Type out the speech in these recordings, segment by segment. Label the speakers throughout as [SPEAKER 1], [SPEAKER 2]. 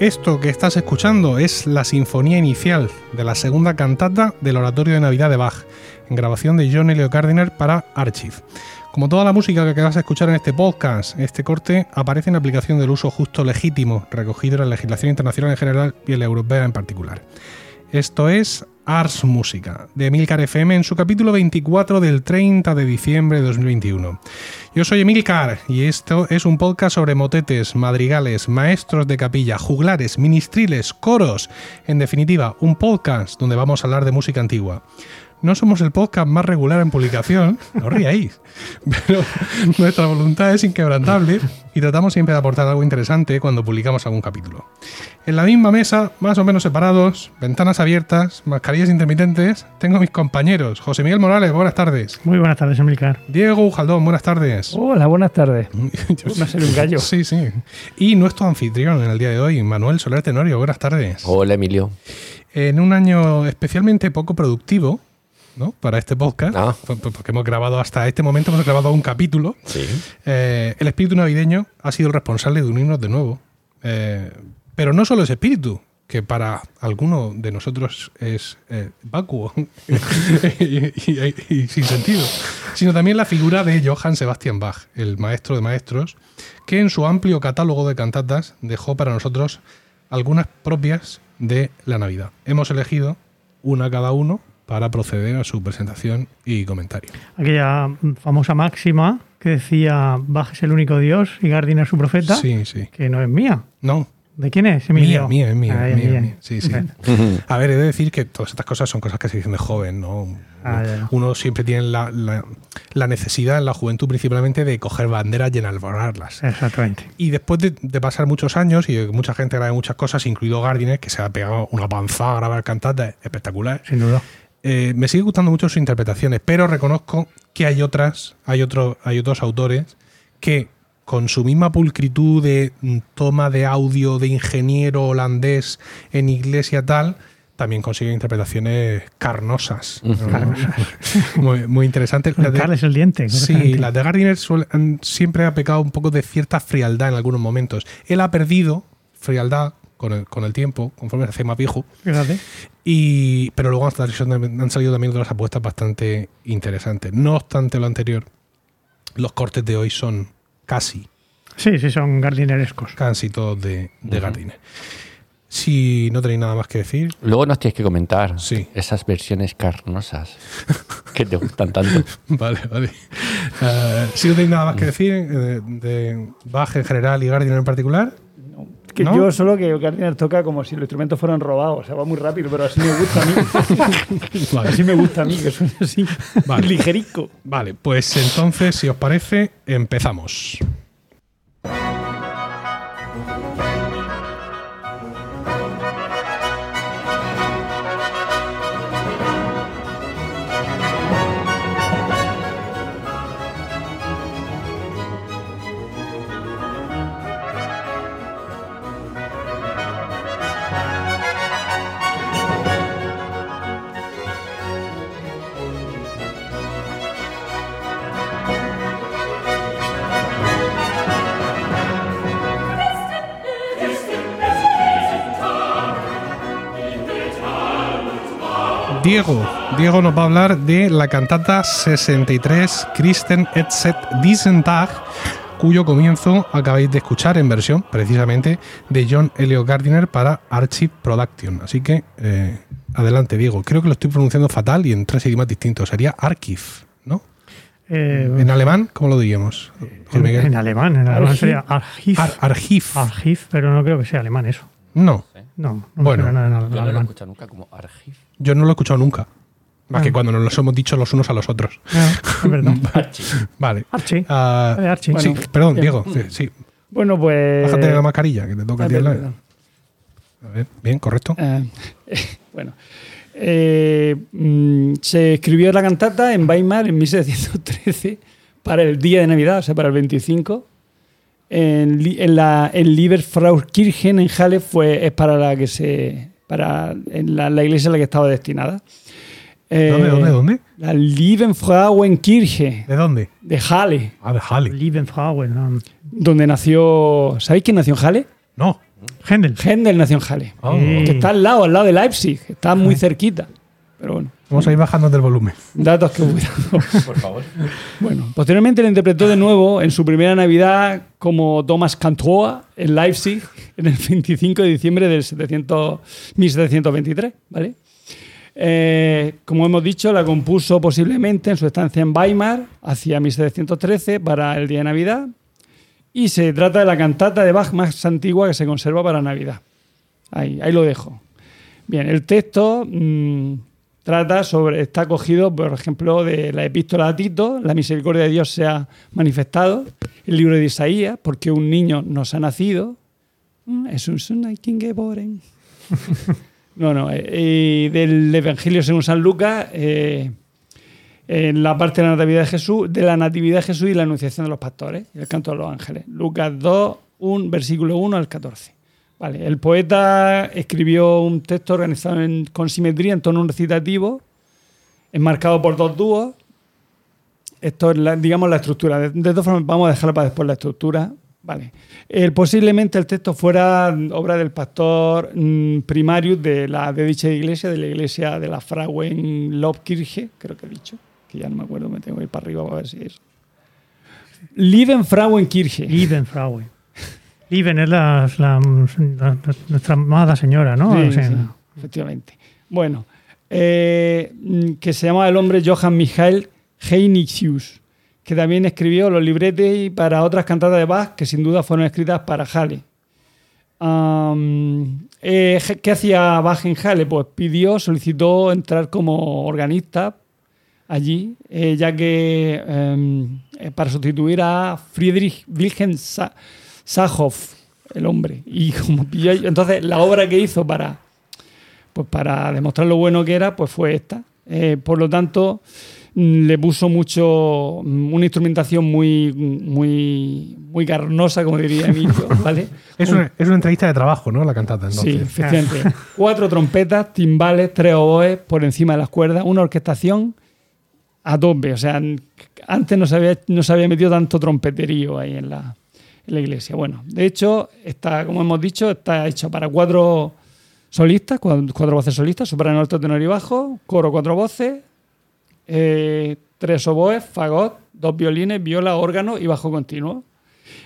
[SPEAKER 1] Esto que estás escuchando es la sinfonía inicial de la segunda cantata del Oratorio de Navidad de Bach, en grabación de John Elio Gardiner para Archive. Como toda la música que vas a escuchar en este podcast, este corte aparece en aplicación del uso justo legítimo recogido en la legislación internacional en general y en la europea en particular. Esto es Ars Música, de Emilcar FM en su capítulo 24 del 30 de diciembre de 2021. Yo soy Emilcar y esto es un podcast sobre motetes, madrigales, maestros de capilla, juglares, ministriles, coros. En definitiva, un podcast donde vamos a hablar de música antigua. No somos el podcast más regular en publicación, no ríais, pero nuestra voluntad es inquebrantable y tratamos siempre de aportar algo interesante cuando publicamos algún capítulo. En la misma mesa, más o menos separados, ventanas abiertas, mascarillas intermitentes, tengo a mis compañeros. José Miguel Morales, buenas tardes.
[SPEAKER 2] Muy buenas tardes, Emilcar.
[SPEAKER 1] Diego Ujaldón, buenas tardes.
[SPEAKER 2] Hola, buenas tardes.
[SPEAKER 1] Yo-
[SPEAKER 2] Me ha salido un gallo.
[SPEAKER 1] Sí, sí. Y nuestro anfitrión en el día de hoy, Manuel Soler Tenorio, buenas tardes.
[SPEAKER 3] Hola Emilio.
[SPEAKER 1] En un año especialmente poco productivo, ¿no? Para este podcast,
[SPEAKER 3] Ah.
[SPEAKER 1] p- p- porque hemos grabado hasta este momento, hemos grabado un capítulo.
[SPEAKER 3] Sí.
[SPEAKER 1] Eh, el espíritu navideño ha sido el responsable de unirnos de nuevo. Eh, pero no solo ese espíritu, que para alguno de nosotros es eh, vacuo y, y- y sin sentido, sino también la figura de Johann Sebastian Bach, el maestro de maestros, que en su amplio catálogo de cantatas dejó para nosotros algunas propias de la Navidad. Hemos elegido una cada uno para proceder a su presentación y comentario.
[SPEAKER 2] Aquella famosa máxima que decía Bach es el único Dios y Gardiner su profeta,
[SPEAKER 1] Sí, sí.
[SPEAKER 2] que no es mía.
[SPEAKER 1] No,
[SPEAKER 2] ¿De quién es, Emilio?
[SPEAKER 1] Mía, mía, es mía,
[SPEAKER 2] Ah,
[SPEAKER 1] mía,
[SPEAKER 2] mía.
[SPEAKER 1] Sí, sí. A ver, he de decir que todas estas cosas son cosas que se dicen de joven, ¿no?
[SPEAKER 2] Ah.
[SPEAKER 1] Uno siempre tiene la, la- la necesidad en la juventud principalmente de coger banderas y enalborarlas.
[SPEAKER 2] Exactamente.
[SPEAKER 1] Y después de, de pasar muchos años y de que mucha gente grabe muchas cosas, incluido Gardiner, que se ha pegado una panzada a grabar cantatas espectacular,
[SPEAKER 2] Sin duda.
[SPEAKER 1] Eh, me sigue gustando mucho sus interpretaciones, pero reconozco que hay otras, hay, otro, hay otros autores que con su misma pulcritud de mm, toma de audio de ingeniero holandés en iglesia tal, también consiguen interpretaciones carnosas. ¿no? muy, muy interesantes.
[SPEAKER 2] Carles el diente.
[SPEAKER 1] Sí, las de Gardiner suele- han- siempre ha pecado un poco de cierta frialdad en algunos momentos. Él ha perdido frialdad con el, con el tiempo, conforme se hace más viejo. Y, pero luego han salido, han salido también otras apuestas bastante interesantes. No obstante lo anterior, los cortes de hoy son casi,
[SPEAKER 2] Sí, sí, son gardinerescos.
[SPEAKER 1] casi todos de, de Gardiner. Si no tenéis nada más que decir,
[SPEAKER 3] Luego nos tienes que comentar
[SPEAKER 1] Sí.
[SPEAKER 3] esas versiones carnosas que te gustan tanto.
[SPEAKER 1] vale, vale. Eh, si no tenéis nada más que decir eh, de Bach en general y Gardiner en particular,
[SPEAKER 4] Que
[SPEAKER 1] ¿No?
[SPEAKER 4] yo solo que Gardiner toca como si los instrumentos fueran robados. O sea, va muy rápido, pero así me gusta a mí.
[SPEAKER 1] vale.
[SPEAKER 4] así me gusta a mí, que suene así.
[SPEAKER 1] Vale.
[SPEAKER 4] Ligerico.
[SPEAKER 1] Vale, pues entonces, si os parece, empezamos. Diego, Diego nos va a hablar de la cantata 63 Christen et set diesen Tag, cuyo comienzo acabáis de escuchar en versión precisamente de John Elio Gardiner para Archive Production. Así que eh, adelante, Diego. Creo que lo estoy pronunciando fatal y en tres idiomas distintos. Sería Archive, ¿no?
[SPEAKER 2] Eh,
[SPEAKER 1] En alemán, ¿cómo lo diríamos?
[SPEAKER 2] En, alemán. En alemán
[SPEAKER 4] Archiv.
[SPEAKER 2] sería Archiv.
[SPEAKER 1] Ar- Archive.
[SPEAKER 2] Archiv, pero no creo que sea alemán eso.
[SPEAKER 1] No,
[SPEAKER 2] No, no
[SPEAKER 1] Bueno.
[SPEAKER 2] me nada
[SPEAKER 3] Yo no lo he escuchado nunca como archive.
[SPEAKER 1] yo no lo he escuchado nunca. Más
[SPEAKER 2] Ah.
[SPEAKER 1] que cuando nos los hemos dicho los unos a los otros.
[SPEAKER 2] Ah, es verdad.
[SPEAKER 1] Vale.
[SPEAKER 2] Archie.
[SPEAKER 1] Ah,
[SPEAKER 2] Vale, Archie.
[SPEAKER 1] sí, perdón,
[SPEAKER 4] bien.
[SPEAKER 1] Diego. Sí, sí.
[SPEAKER 4] Bueno, pues.
[SPEAKER 1] Bájate la mascarilla, que te toca a
[SPEAKER 4] Ah,
[SPEAKER 1] ti al lado.
[SPEAKER 4] perdón.
[SPEAKER 1] A ver, bien, correcto.
[SPEAKER 4] Eh, bueno. Eh, mm, se escribió la cantata en Weimar en 1713 para el día de Navidad, o sea, para el 25. En, en la en Lieberfraukirchen en Halle fue, es para la que se. para en la, la iglesia a la que estaba destinada. Eh,
[SPEAKER 1] ¿Dónde, dónde, dónde?
[SPEAKER 4] La Liebenfrauenkirche
[SPEAKER 1] ¿De dónde?
[SPEAKER 4] de Halle,
[SPEAKER 1] Ah, de Halle.
[SPEAKER 2] Lieben Frauen. um,
[SPEAKER 4] donde nació. ¿Sabéis quién nació en Halle?
[SPEAKER 1] No.
[SPEAKER 2] Händel.
[SPEAKER 4] Händel nació en Halle.
[SPEAKER 3] Oh.
[SPEAKER 2] Sí.
[SPEAKER 4] Que está al lado, al lado de Leipzig. Está muy cerquita. Pero bueno,
[SPEAKER 1] Vamos a ir bajando del volumen.
[SPEAKER 4] datos que.
[SPEAKER 3] Por favor.
[SPEAKER 4] Bueno, posteriormente lo interpretó de nuevo en su primera Navidad como Thomas Cantoa en Leipzig en el 25 de diciembre del 700 1723, ¿vale? Eh, como hemos dicho, la compuso posiblemente en su estancia en Weimar hacia 1713 para el día de Navidad y se trata de la cantata de Bach más antigua que se conserva para Navidad. Ahí, ahí lo dejo. Bien, el texto mm, trata sobre, está cogido, por ejemplo, de la epístola a Tito, la misericordia de Dios se ha manifestado, el libro de Isaías, porque un niño nos ha nacido. Mm, Es un geboren. No, no, eh, del Evangelio según San Lucas, eh, en la parte de la natividad de Jesús, de la natividad de Jesús y la anunciación de los pastores, el canto de los ángeles. Lucas 2, 1, versículo 1 al 14. Vale, el poeta escribió un texto organizado con simetría en tono recitativo, enmarcado por dos dúos. Esto es, digamos, la estructura. De, de todas formas, vamos a dejarla para después la estructura. Vale. Posiblemente el texto fuera obra del pastor mm, primarius de, la, de dicha iglesia, de la iglesia de la Frauen Lobkirche, creo que he dicho, que ya no me acuerdo, me tengo que ir para arriba para ver si es. Lieben Frauenkirche.
[SPEAKER 2] Lieben es la, la- la- nuestra amada señora, ¿no?
[SPEAKER 4] Sí,
[SPEAKER 2] O sea,
[SPEAKER 4] sí, efectivamente. Bueno, eh, que se llamaba el hombre Johann Michael Heinrichus, que también escribió los libretes para otras cantatas de Bach que sin duda fueron escritas para Halle. Eh, ¿Qué hacía Bach en Halle? Pues pidió, solicitó entrar como organista allí, eh, ya que em, para sustituir a Friedrich Wilhelm Sa- Sahoff, el hombre. Y como pilló- entonces la obra que hizo para, pues para demostrar lo bueno que era, pues fue esta. Eh, por lo tanto, mm, le puso mucho, mm, una instrumentación muy, muy, muy carnosa, como diría Emilio, ¿vale?
[SPEAKER 1] Es una, es una entrevista de trabajo, ¿no? La cantata,
[SPEAKER 4] Sí,
[SPEAKER 1] entonces.
[SPEAKER 4] efectivamente. Cuatro trompetas, timbales, tres oboes por encima de las cuerdas, una orquestación a tope. O sea, antes no se había, no se había metido tanto trompeterío ahí en la, la iglesia. Bueno, de hecho, está, como hemos dicho, está hecho para cuatro solistas, cuatro, cuatro voces solistas, soprano, alto, tenor y bajo, coro, cuatro voces, eh, tres oboes, fagot, dos violines, viola, órgano y bajo continuo.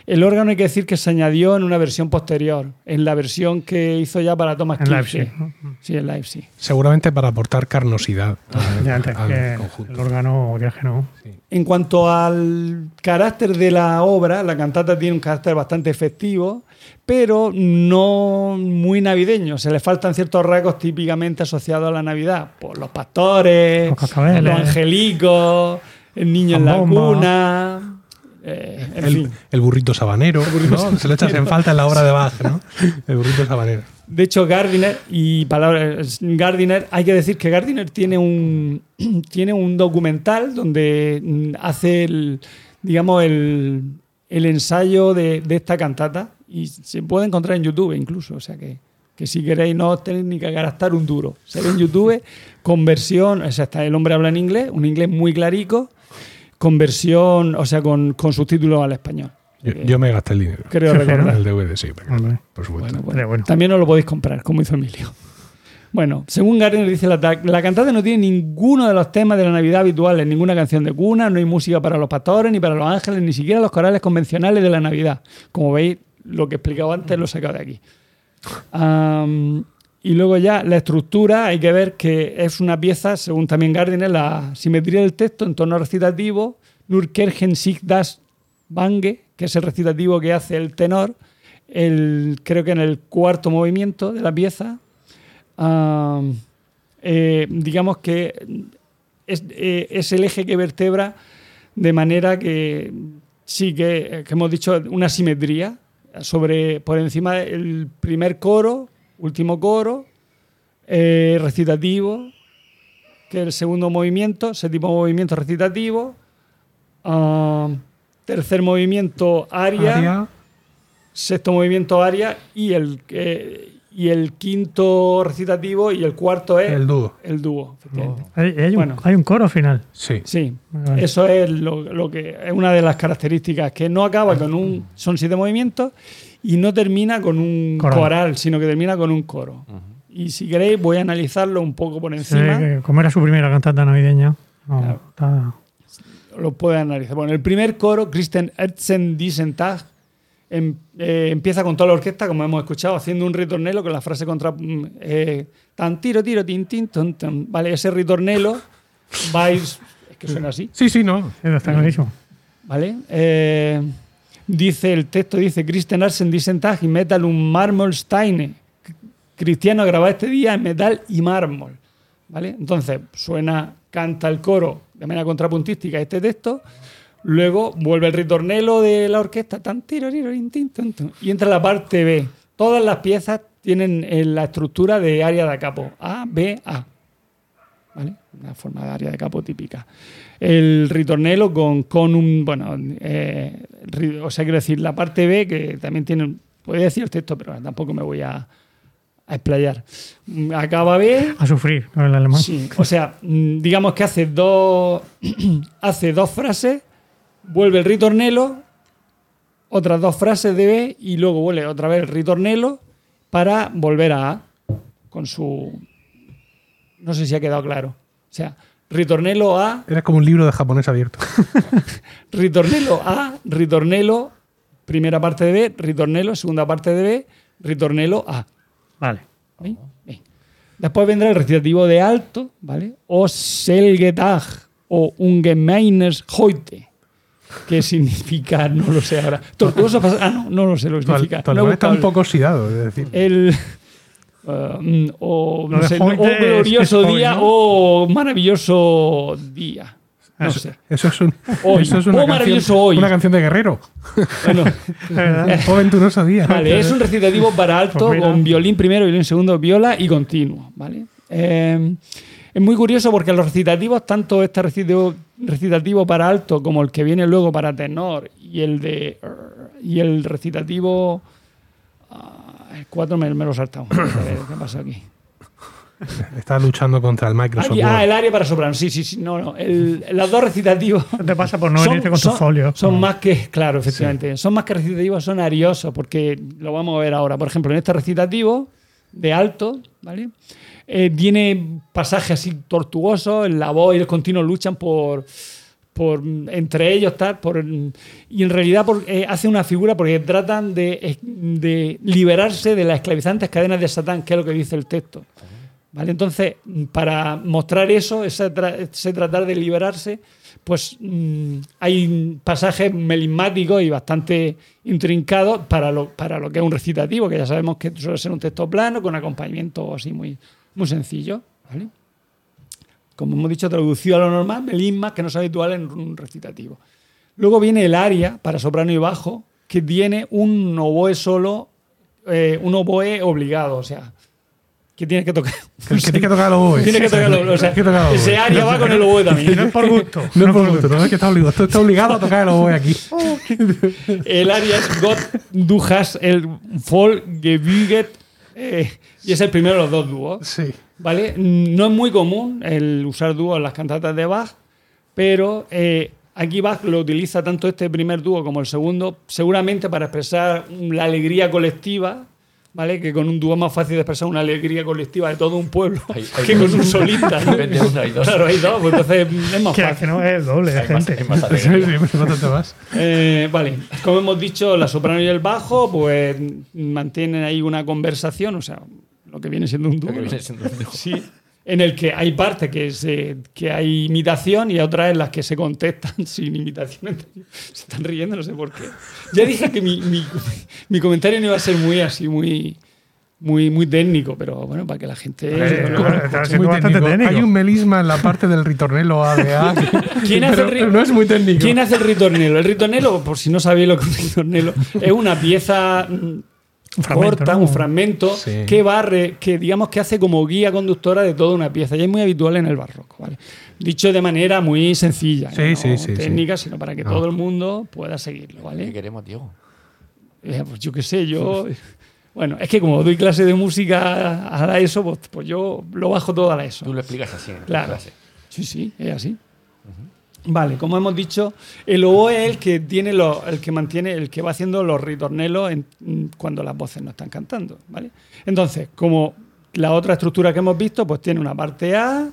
[SPEAKER 4] El órgano hay que decir que se añadió en una versión posterior, en la versión que hizo ya para Thomas
[SPEAKER 2] en
[SPEAKER 4] Kirche.
[SPEAKER 2] Leipzig.
[SPEAKER 4] Sí, en Leipzig.
[SPEAKER 1] Seguramente para aportar carnosidad al,
[SPEAKER 2] Ya, antes
[SPEAKER 1] al
[SPEAKER 2] que
[SPEAKER 1] conjunto.
[SPEAKER 2] el órgano, que no.
[SPEAKER 4] En cuanto al carácter de la obra, la cantata tiene un carácter bastante efectivo, pero no muy navideño. Se le faltan ciertos rasgos típicamente asociados a la Navidad. Por los pastores,
[SPEAKER 2] Los
[SPEAKER 4] los angelicos, el niño en la cuna. Eh, en
[SPEAKER 1] El,
[SPEAKER 4] fin.
[SPEAKER 1] el burrito sabanero, ¿no? Se lo echas en falta en la obra de Bach, ¿no? El burrito sabanero.
[SPEAKER 4] De hecho, Gardiner, y palabras, Gardiner, hay que decir que Gardiner tiene un, tiene un documental donde mm, hace el, digamos, el, el ensayo de, de esta cantata y se puede encontrar en YouTube incluso, o sea que, que si queréis no tenéis ni que gastar un duro. Se ve en YouTube con versión, o sea, está el hombre habla en inglés, un inglés muy clarico, con versión, o sea, con, con subtítulos al español.
[SPEAKER 1] Yo, yo me gasté el dinero.
[SPEAKER 4] Creo recordar.
[SPEAKER 1] El DVD, sí, por supuesto.
[SPEAKER 4] Bueno, bueno.
[SPEAKER 2] Pero bueno.
[SPEAKER 4] También os lo podéis comprar, como hizo Emilio. Bueno, según Gardner dice la, la cantata no tiene ninguno de los temas de la Navidad habituales, ninguna canción de cuna, no hay música para los pastores, ni para los ángeles, ni siquiera los corales convencionales de la Navidad. Como veis, lo que he explicado antes lo he sacado de aquí. Y luego ya la estructura, hay que ver que es una pieza, según también Gardner, la simetría del texto en tono recitativo, Nurkergen sich das Bange, que es el recitativo que hace el tenor, el, creo que en el cuarto movimiento de la pieza, eh, digamos que es, eh, es el eje que vertebra de manera que sí que, que hemos dicho una simetría sobre por encima del primer coro, último coro, eh, recitativo, que es el segundo movimiento, séptimo movimiento recitativo, ah, tercer movimiento aria,
[SPEAKER 1] Aria,
[SPEAKER 4] sexto movimiento aria y el, eh, y el quinto recitativo y el cuarto es
[SPEAKER 1] El dúo.
[SPEAKER 4] el dúo. efectivamente.
[SPEAKER 2] Hay, hay un,
[SPEAKER 4] Bueno.
[SPEAKER 2] hay un coro final.
[SPEAKER 1] Sí.
[SPEAKER 4] Sí,
[SPEAKER 2] Vale.
[SPEAKER 4] eso es lo, lo que es una de las características, que no acaba con un. Son siete movimientos y no termina con un
[SPEAKER 2] Coral.
[SPEAKER 4] coral, sino que termina con un coro. Y si queréis, voy a analizarlo un poco por encima.
[SPEAKER 2] como era su primera cantata navideña. no,
[SPEAKER 4] Claro.
[SPEAKER 2] está-
[SPEAKER 4] Lo puedo analizar. Bueno, el primer coro, Christian Erzen diesen Tag, em- eh, empieza con toda la orquesta, como hemos escuchado, haciendo un ritornelo con la frase contra. mm, eh, tan tiro, tiro, tin, tin, ton, ton. Vale, ese ritornelo vais. Es que suena así.
[SPEAKER 1] Sí, sí, no.
[SPEAKER 2] Está clarísimo.
[SPEAKER 4] ¿Vale? Eh, dice el texto, dice Christian Arsen Tag y Metal un Marmolsteine. Cristiano graba este día en metal y mármol. ¿Vale? Entonces suena, canta el coro de manera contrapuntística este texto. Luego vuelve el ritornelo de la orquesta tan, tiro, y entra la parte B. Todas las piezas tienen eh, la estructura de área de capo. A, B, A. ¿vale? Una forma de área de capo típica. El ritornelo con, con un, bueno, eh, o sea, quiero decir, la parte B, que también tiene, podría decir el texto, pero tampoco me voy a, a explayar. Acaba B,
[SPEAKER 2] A sufrir con el alemán.
[SPEAKER 4] Sí, o sea, mm, digamos que hace dos, hace dos frases, vuelve el ritornelo, otras dos frases de B y luego vuelve otra vez el ritornelo para volver a A con su... No sé si ha quedado claro. O sea, ritornelo A,
[SPEAKER 1] Era como un libro de japonés abierto.
[SPEAKER 4] ritornelo A, ritornelo, primera parte de B, ritornelo, segunda parte de B, ritornelo A.
[SPEAKER 2] Vale.
[SPEAKER 4] Después vendrá el recitativo de alto, ¿vale? O Selgetag o Ungemeines Heute, que significa, no lo sé ahora. Tortuoso pas- Ah, no, no lo sé lo que significa.
[SPEAKER 1] tu
[SPEAKER 4] No he
[SPEAKER 1] alemán está un poco oxidado, es decir.
[SPEAKER 4] el. Eh, mm, o,
[SPEAKER 2] Lo
[SPEAKER 4] no sé,
[SPEAKER 2] Heute
[SPEAKER 4] o
[SPEAKER 2] es-
[SPEAKER 4] glorioso
[SPEAKER 2] es hoy,
[SPEAKER 4] día
[SPEAKER 2] ¿no?
[SPEAKER 4] o maravilloso día. No
[SPEAKER 1] eso,
[SPEAKER 4] sé.
[SPEAKER 1] eso es, un,
[SPEAKER 4] Hoy.
[SPEAKER 1] eso es
[SPEAKER 4] Oh,
[SPEAKER 1] una,
[SPEAKER 4] maravilloso
[SPEAKER 1] canción,
[SPEAKER 4] hoy.
[SPEAKER 1] una canción de guerrero.
[SPEAKER 4] Bueno.
[SPEAKER 1] Un venturoso día.
[SPEAKER 4] Vale, es un recitativo para alto
[SPEAKER 2] Pues
[SPEAKER 4] con violín primero, violín segundo, viola y continuo. ¿vale? Eh, es muy curioso porque los recitativos, tanto este recitativo, recitativo para alto como el que viene luego para tenor y el de y el recitativo el 4 me, me lo he saltado. A ver, ¿Qué pasa aquí?
[SPEAKER 1] Está luchando contra el Microsoft
[SPEAKER 4] Aquí- ah, el área para soprano. Sí, sí, sí. No, no. El, los dos recitativos
[SPEAKER 2] te pasa por no venirte con tus folios.
[SPEAKER 4] son más que, claro, efectivamente, son más que recitativos, son ariosos, porque lo vamos a ver ahora. Por ejemplo, en este recitativo de alto, ¿vale? Eh, tiene pasajes así tortuosos, la voz y el continuo luchan por, entre ellos, tal, y en realidad por- eh, hace una figura porque tratan de, liberarse de las esclavizantes cadenas de Satán, que es lo que dice el texto. Entonces, para mostrar eso, ese, tra- ese tratar de liberarse, pues mm, hay pasajes melismáticos y bastante intrincados para lo, para lo que es un recitativo, que ya sabemos que suele ser un texto plano con acompañamiento así muy, muy sencillo. Como hemos dicho, traducido a lo normal, melismas que no es habitual en un recitativo. Luego viene el aria para soprano y bajo, que tiene un oboe solo, eh, un oboe obligado, o sea, que tiene que tocar.
[SPEAKER 1] Que, tiene que tocar el oboe.
[SPEAKER 4] Tiene que tocar el oboe, o sea,
[SPEAKER 1] que tocar el
[SPEAKER 4] ese
[SPEAKER 1] oboe.
[SPEAKER 4] aria va con el oboe
[SPEAKER 2] Y no
[SPEAKER 4] también.
[SPEAKER 2] es por gusto.
[SPEAKER 1] No es por gusto, no es que está obligado. Tú estás obligado a tocar el oboe aquí.
[SPEAKER 4] El aria es Gott, du hast el Voll gebüget, eh, y es el primero de los dos dúos.
[SPEAKER 1] Sí.
[SPEAKER 4] ¿Vale? No es muy común el usar dúos en las cantatas de Bach, pero eh, aquí Bach lo utiliza tanto este primer dúo como el segundo, seguramente para expresar la alegría colectiva, ¿vale? Que con un dúo es más fácil de expresar una alegría colectiva de todo un pueblo
[SPEAKER 3] Hay- hay
[SPEAKER 4] que
[SPEAKER 3] dos.
[SPEAKER 4] con un solista. ¿no?
[SPEAKER 3] En vez de uno hay dos.
[SPEAKER 4] Claro, hay dos, pues entonces es más
[SPEAKER 2] Que,
[SPEAKER 4] fácil.
[SPEAKER 2] que no es el doble de
[SPEAKER 3] Hay más,
[SPEAKER 2] gente.
[SPEAKER 3] hay más
[SPEAKER 1] Sí,
[SPEAKER 3] alegría.
[SPEAKER 1] sí, bastante más.
[SPEAKER 4] Eh, vale, como hemos dicho, la soprano y el bajo, pues mantienen ahí una conversación, o sea, lo que viene siendo un dúo.
[SPEAKER 3] Lo que
[SPEAKER 4] ¿no?
[SPEAKER 3] viene siendo un dúo.
[SPEAKER 4] Sí, en el que hay partes que, se, que hay imitación y otras en las que se contestan sin imitación. Se están riendo, no sé por qué. Ya dije que mi, mi- mi comentario no iba a ser muy así, muy, muy, muy técnico, pero bueno, para que la gente...
[SPEAKER 2] Eh,
[SPEAKER 4] bueno,
[SPEAKER 2] bueno,
[SPEAKER 4] bueno,
[SPEAKER 2] está
[SPEAKER 1] Es
[SPEAKER 2] siendo
[SPEAKER 1] muy
[SPEAKER 2] bastante
[SPEAKER 1] técnico.
[SPEAKER 2] técnico.
[SPEAKER 1] Hay un melisma en la parte del ritornelo ADA.
[SPEAKER 4] ¿Quién hace
[SPEAKER 1] pero,
[SPEAKER 4] el
[SPEAKER 1] no es muy técnico.
[SPEAKER 4] ¿Quién hace el ritornelo? El ritornelo, por si no sabéis lo que es un ritornelo, es una pieza
[SPEAKER 2] Un fragmento,
[SPEAKER 4] corta,
[SPEAKER 2] ¿no?
[SPEAKER 4] un fragmento
[SPEAKER 1] Sí.
[SPEAKER 4] que barre, que digamos que hace como guía conductora de toda una pieza. Y es muy habitual en el barroco, ¿vale? Dicho de manera muy sencilla,
[SPEAKER 1] Sí,
[SPEAKER 4] no
[SPEAKER 1] sí, sí,
[SPEAKER 4] técnica, sino para que
[SPEAKER 1] No.
[SPEAKER 4] todo el mundo pueda seguirlo,
[SPEAKER 3] ¿Qué
[SPEAKER 4] ¿vale?
[SPEAKER 3] queremos, Diego?
[SPEAKER 4] Eh, pues yo qué sé, yo Bueno, es que como doy clase de música a la ESO, pues, pues yo lo bajo todo a la ESO.
[SPEAKER 3] Tú lo explicas así en
[SPEAKER 4] Claro.
[SPEAKER 3] clase.
[SPEAKER 4] Sí, sí, es así. Vale, como hemos dicho, el oboe es el que tiene los- el que mantiene, el que va haciendo los ritornelos mm, cuando las voces no están cantando, ¿vale? Entonces, como la otra estructura que hemos visto, pues tiene una parte A,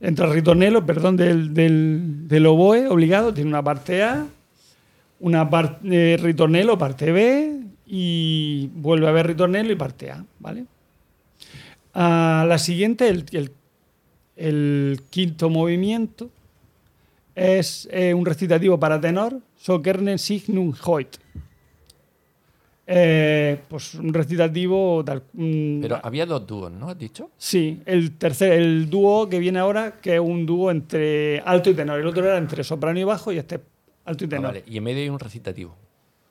[SPEAKER 4] entra el ritornelo, perdón, del, del, del oboe obligado, tiene una parte A, una parte ritornelo, parte B, y vuelve a haber ritornelo y parte A, ¿vale? A la siguiente, el el quinto movimiento es eh, un recitativo para tenor, So gerne signum hoit. Eh, pues un recitativo tal. mm,
[SPEAKER 3] Pero había dos dúos, ¿no? ¿Has dicho?
[SPEAKER 4] sí, el tercer, el dúo que viene ahora, que es un dúo entre alto y tenor. El otro era entre soprano y bajo y este es alto y
[SPEAKER 3] Ah,
[SPEAKER 4] tenor.
[SPEAKER 3] vale. Y en medio hay un recitativo.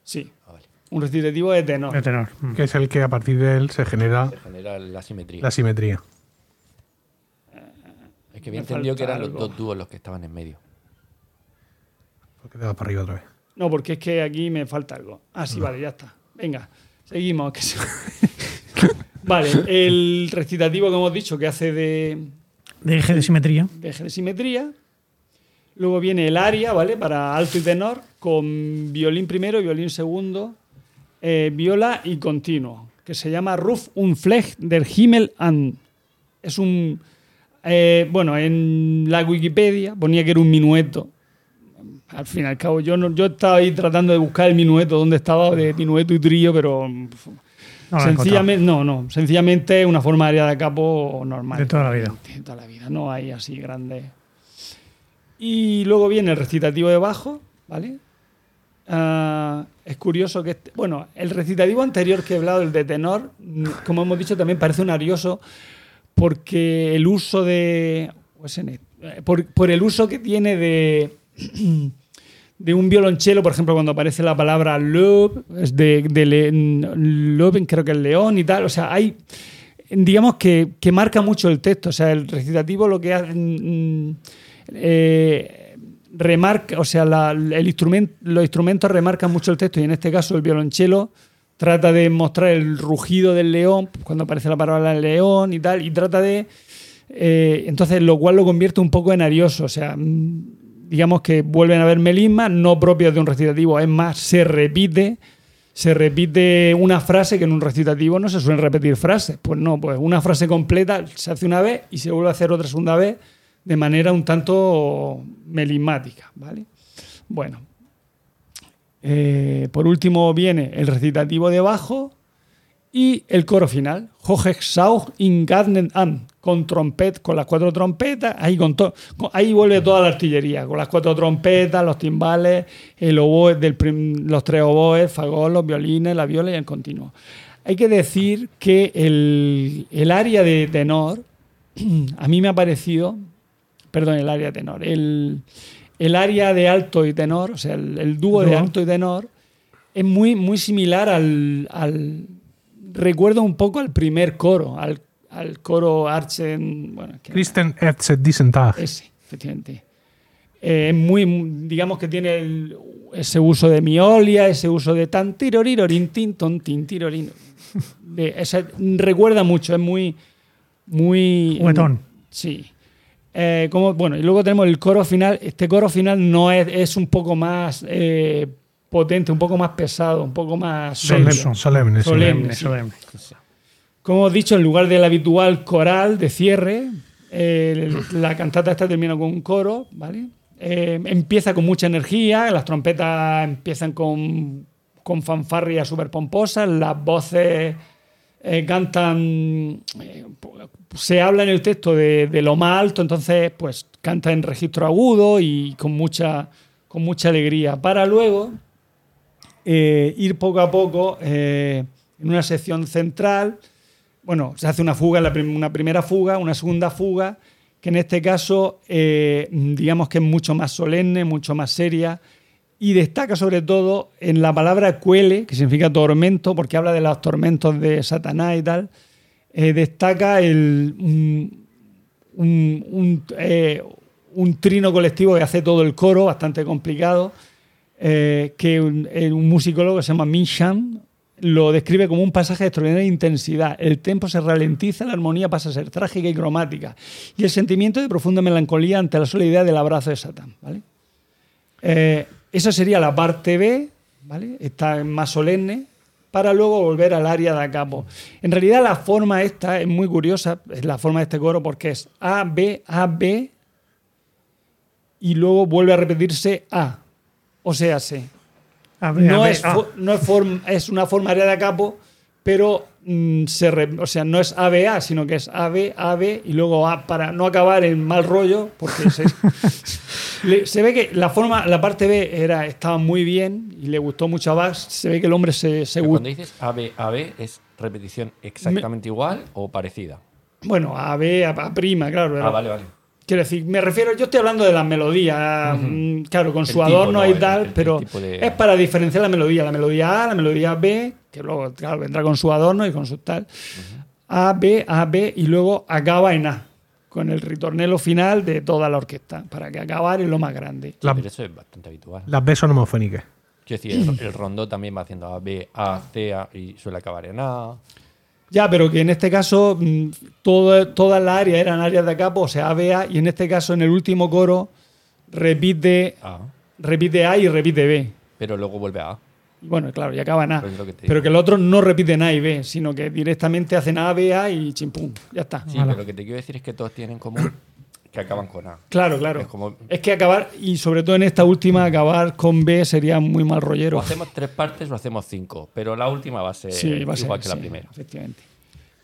[SPEAKER 4] Sí,
[SPEAKER 3] Ah, vale.
[SPEAKER 4] un recitativo de tenor.
[SPEAKER 2] De tenor. Mm.
[SPEAKER 1] Que es el que a partir de él se genera
[SPEAKER 3] Se genera la simetría.
[SPEAKER 1] la simetría.
[SPEAKER 3] Es que había
[SPEAKER 4] Me
[SPEAKER 3] entendido que
[SPEAKER 4] falta
[SPEAKER 3] eran los
[SPEAKER 4] algo.
[SPEAKER 3] dos dúos los que estaban en medio.
[SPEAKER 1] ¿Por qué te vas para arriba otra vez?
[SPEAKER 4] No, porque es que aquí me falta algo. Ah, sí, vale, ya está. Venga, seguimos. que se- vale, el recitativo que hemos dicho que hace de,
[SPEAKER 2] De eje de simetría.
[SPEAKER 4] de eje de simetría. Luego viene el aria, ¿vale? Para alto y tenor, con violín primero, violín segundo, eh, viola y continuo, que se llama Ruf und Flecht der Himmel an. Es un. eh, bueno, en la Wikipedia ponía que era un minueto. Al fin y al cabo, yo, no, yo estaba ahí tratando de buscar el minueto, dónde estaba, de minueto y trío, pero.
[SPEAKER 2] No lo he
[SPEAKER 4] sencillamente, no, no, sencillamente una forma de aria de capo normal.
[SPEAKER 2] De toda la vida.
[SPEAKER 4] De toda la vida, no hay así grandes. Y luego viene el recitativo de bajo, ¿vale? Ah, es curioso que, este- bueno, el recitativo anterior que he hablado, el de tenor, mm, como hemos dicho, también parece un arioso porque el uso de. pues en- eh, Por, por el uso que tiene de. de un violonchelo, por ejemplo, cuando aparece la palabra lob, creo que es león y tal. O sea, hay. Digamos que, que marca mucho el texto. O sea, el recitativo lo que hace. mm, eh, remarca, o sea, el los instrumentos remarcan mucho el texto y en este caso el violonchelo trata de mostrar el rugido del león cuando aparece la palabra león y tal, y trata de... eh, entonces, lo cual lo convierte un poco en arioso, o sea, mm, digamos que vuelven a haber melismas no propios de un recitativo, es más, se repite, se repite una frase que en un recitativo no se suelen repetir frases, pues no, pues una frase completa se hace una vez y se vuelve a hacer otra segunda vez de manera un tanto melismática, ¿vale? Bueno, eh, por último viene el recitativo de bajo y el coro final. Hochexauch in Garden an, con trompet, con las cuatro trompetas, ahí, con to- con- ahí vuelve toda la artillería, con las cuatro trompetas, los timbales, el oboe del prim- los tres oboes, fagol, los violines, la viola y el continuo. Hay que decir que el, el área de tenor, a mí me ha parecido, perdón, el área de tenor, el, el área de alto y tenor, o sea, el, el dúo de alto y tenor, es muy, muy similar al, al- Recuerda un poco al primer coro, al, al coro Archen. Bueno, que-
[SPEAKER 1] Christen Erzet Dissentag.
[SPEAKER 4] ese, efectivamente. Eh, Es muy, digamos que tiene el- ese uso de miolia, ese uso de tan tirorirorin, tin, ton, tin, tirorin. De- ese- recuerda mucho, es muy. Muy.
[SPEAKER 2] Juguetón.
[SPEAKER 4] Sí. Eh, como, bueno, y luego tenemos el coro final. Este coro final no es, es un poco más eh, potente, un poco más pesado, un poco más
[SPEAKER 1] Solemne. Solemne.
[SPEAKER 4] Solemne.
[SPEAKER 2] Solemne,
[SPEAKER 4] sí.
[SPEAKER 2] solemne.
[SPEAKER 4] Como hemos dicho, en lugar del habitual coral de cierre, eh, la cantata esta termina con un coro, ¿vale? Eh, empieza con mucha energía, las trompetas empiezan con, con fanfarrias súper pomposas, las voces eh, cantan, eh, se habla en el texto de, de lo más alto, entonces pues canta en registro agudo y con mucha, con mucha alegría, para luego eh, ir poco a poco eh, en una sección central. Bueno, se hace una fuga, una primera fuga, una segunda fuga, que en este caso, eh, digamos que es mucho más solemne, mucho más seria, y destaca sobre todo en la palabra cuele, que significa tormento, porque habla de los tormentos de Satanás y tal. destaca el, un trino colectivo que hace todo el coro, bastante complicado, eh, que un, eh, un musicólogo que se llama Min lo describe como un pasaje de extraordinaria intensidad. El tempo se ralentiza, la armonía pasa a ser trágica y cromática. Y el sentimiento de profunda melancolía ante la sola idea del abrazo de Satán. ¿vale? Eh, esa sería la parte B, ¿vale? Está más solemne, para luego volver al área de capo. En realidad la forma esta es muy curiosa, es la forma de este coro porque es A, B, A, B y luego vuelve a repetirse A. O sea, sí.
[SPEAKER 2] A ver, a
[SPEAKER 4] No,
[SPEAKER 2] ver,
[SPEAKER 4] es,
[SPEAKER 2] ah,
[SPEAKER 4] fo- no es, form- es una forma área de capo, pero mm, se re- o sea, no es ABA, sino que es AB, AB y luego A para no acabar en mal rollo, porque se, le- se ve que la forma, la parte B era, estaba muy bien y le gustó mucho a Bach. Se ve que el hombre se, se
[SPEAKER 3] Pero cuando dices AB, AB, ¿es repetición exactamente igual o parecida?
[SPEAKER 4] Bueno, AB, A, A prima, claro.
[SPEAKER 3] Ah,
[SPEAKER 4] era-
[SPEAKER 3] vale, vale.
[SPEAKER 4] Quiero decir, me refiero, yo estoy hablando de las melodías, mm, claro, con
[SPEAKER 3] El
[SPEAKER 4] su
[SPEAKER 3] tipo,
[SPEAKER 4] adorno
[SPEAKER 3] ¿no?
[SPEAKER 4] y
[SPEAKER 3] El-
[SPEAKER 4] tal,
[SPEAKER 3] el-
[SPEAKER 4] pero
[SPEAKER 3] de-
[SPEAKER 4] es para diferenciar la melodía. La melodía A, la melodía B, que luego, claro, vendrá con su adorno y con su tal. A, B, A, B, y luego acaba en A, con el ritornelo final de toda la orquesta, para que acabar en lo más grande.
[SPEAKER 1] La-
[SPEAKER 3] Pero eso es bastante habitual.
[SPEAKER 1] Las B son homofónicas.
[SPEAKER 3] Quiero decir, el, el rondó también va haciendo A, B, A, C, A y suele acabar en A.
[SPEAKER 4] Ya, pero que en este caso mm, todo, todas las áreas eran áreas de capo, o sea, A, B, A, y en este caso en el último coro repite,
[SPEAKER 3] A.
[SPEAKER 4] repite A y repite B.
[SPEAKER 3] Pero luego vuelve a A.
[SPEAKER 4] Bueno, claro, y acaba en A.
[SPEAKER 3] Pues que
[SPEAKER 4] Pero que el otro no repiten A y B, sino que directamente hacen A, B, A y chimpum. Ya está.
[SPEAKER 3] Sí, pero lo que te quiero decir es que todos tienen en común que acaban con A.
[SPEAKER 4] Claro, claro.
[SPEAKER 3] Es como-
[SPEAKER 4] Es que acabar, y sobre todo en esta última, acabar con B sería muy mal
[SPEAKER 3] O
[SPEAKER 4] rollero.
[SPEAKER 3] hacemos tres partes o hacemos cinco, pero la última va a ser
[SPEAKER 4] Sí, va a ser,
[SPEAKER 3] igual que la
[SPEAKER 4] sí,
[SPEAKER 3] primera.
[SPEAKER 4] Efectivamente.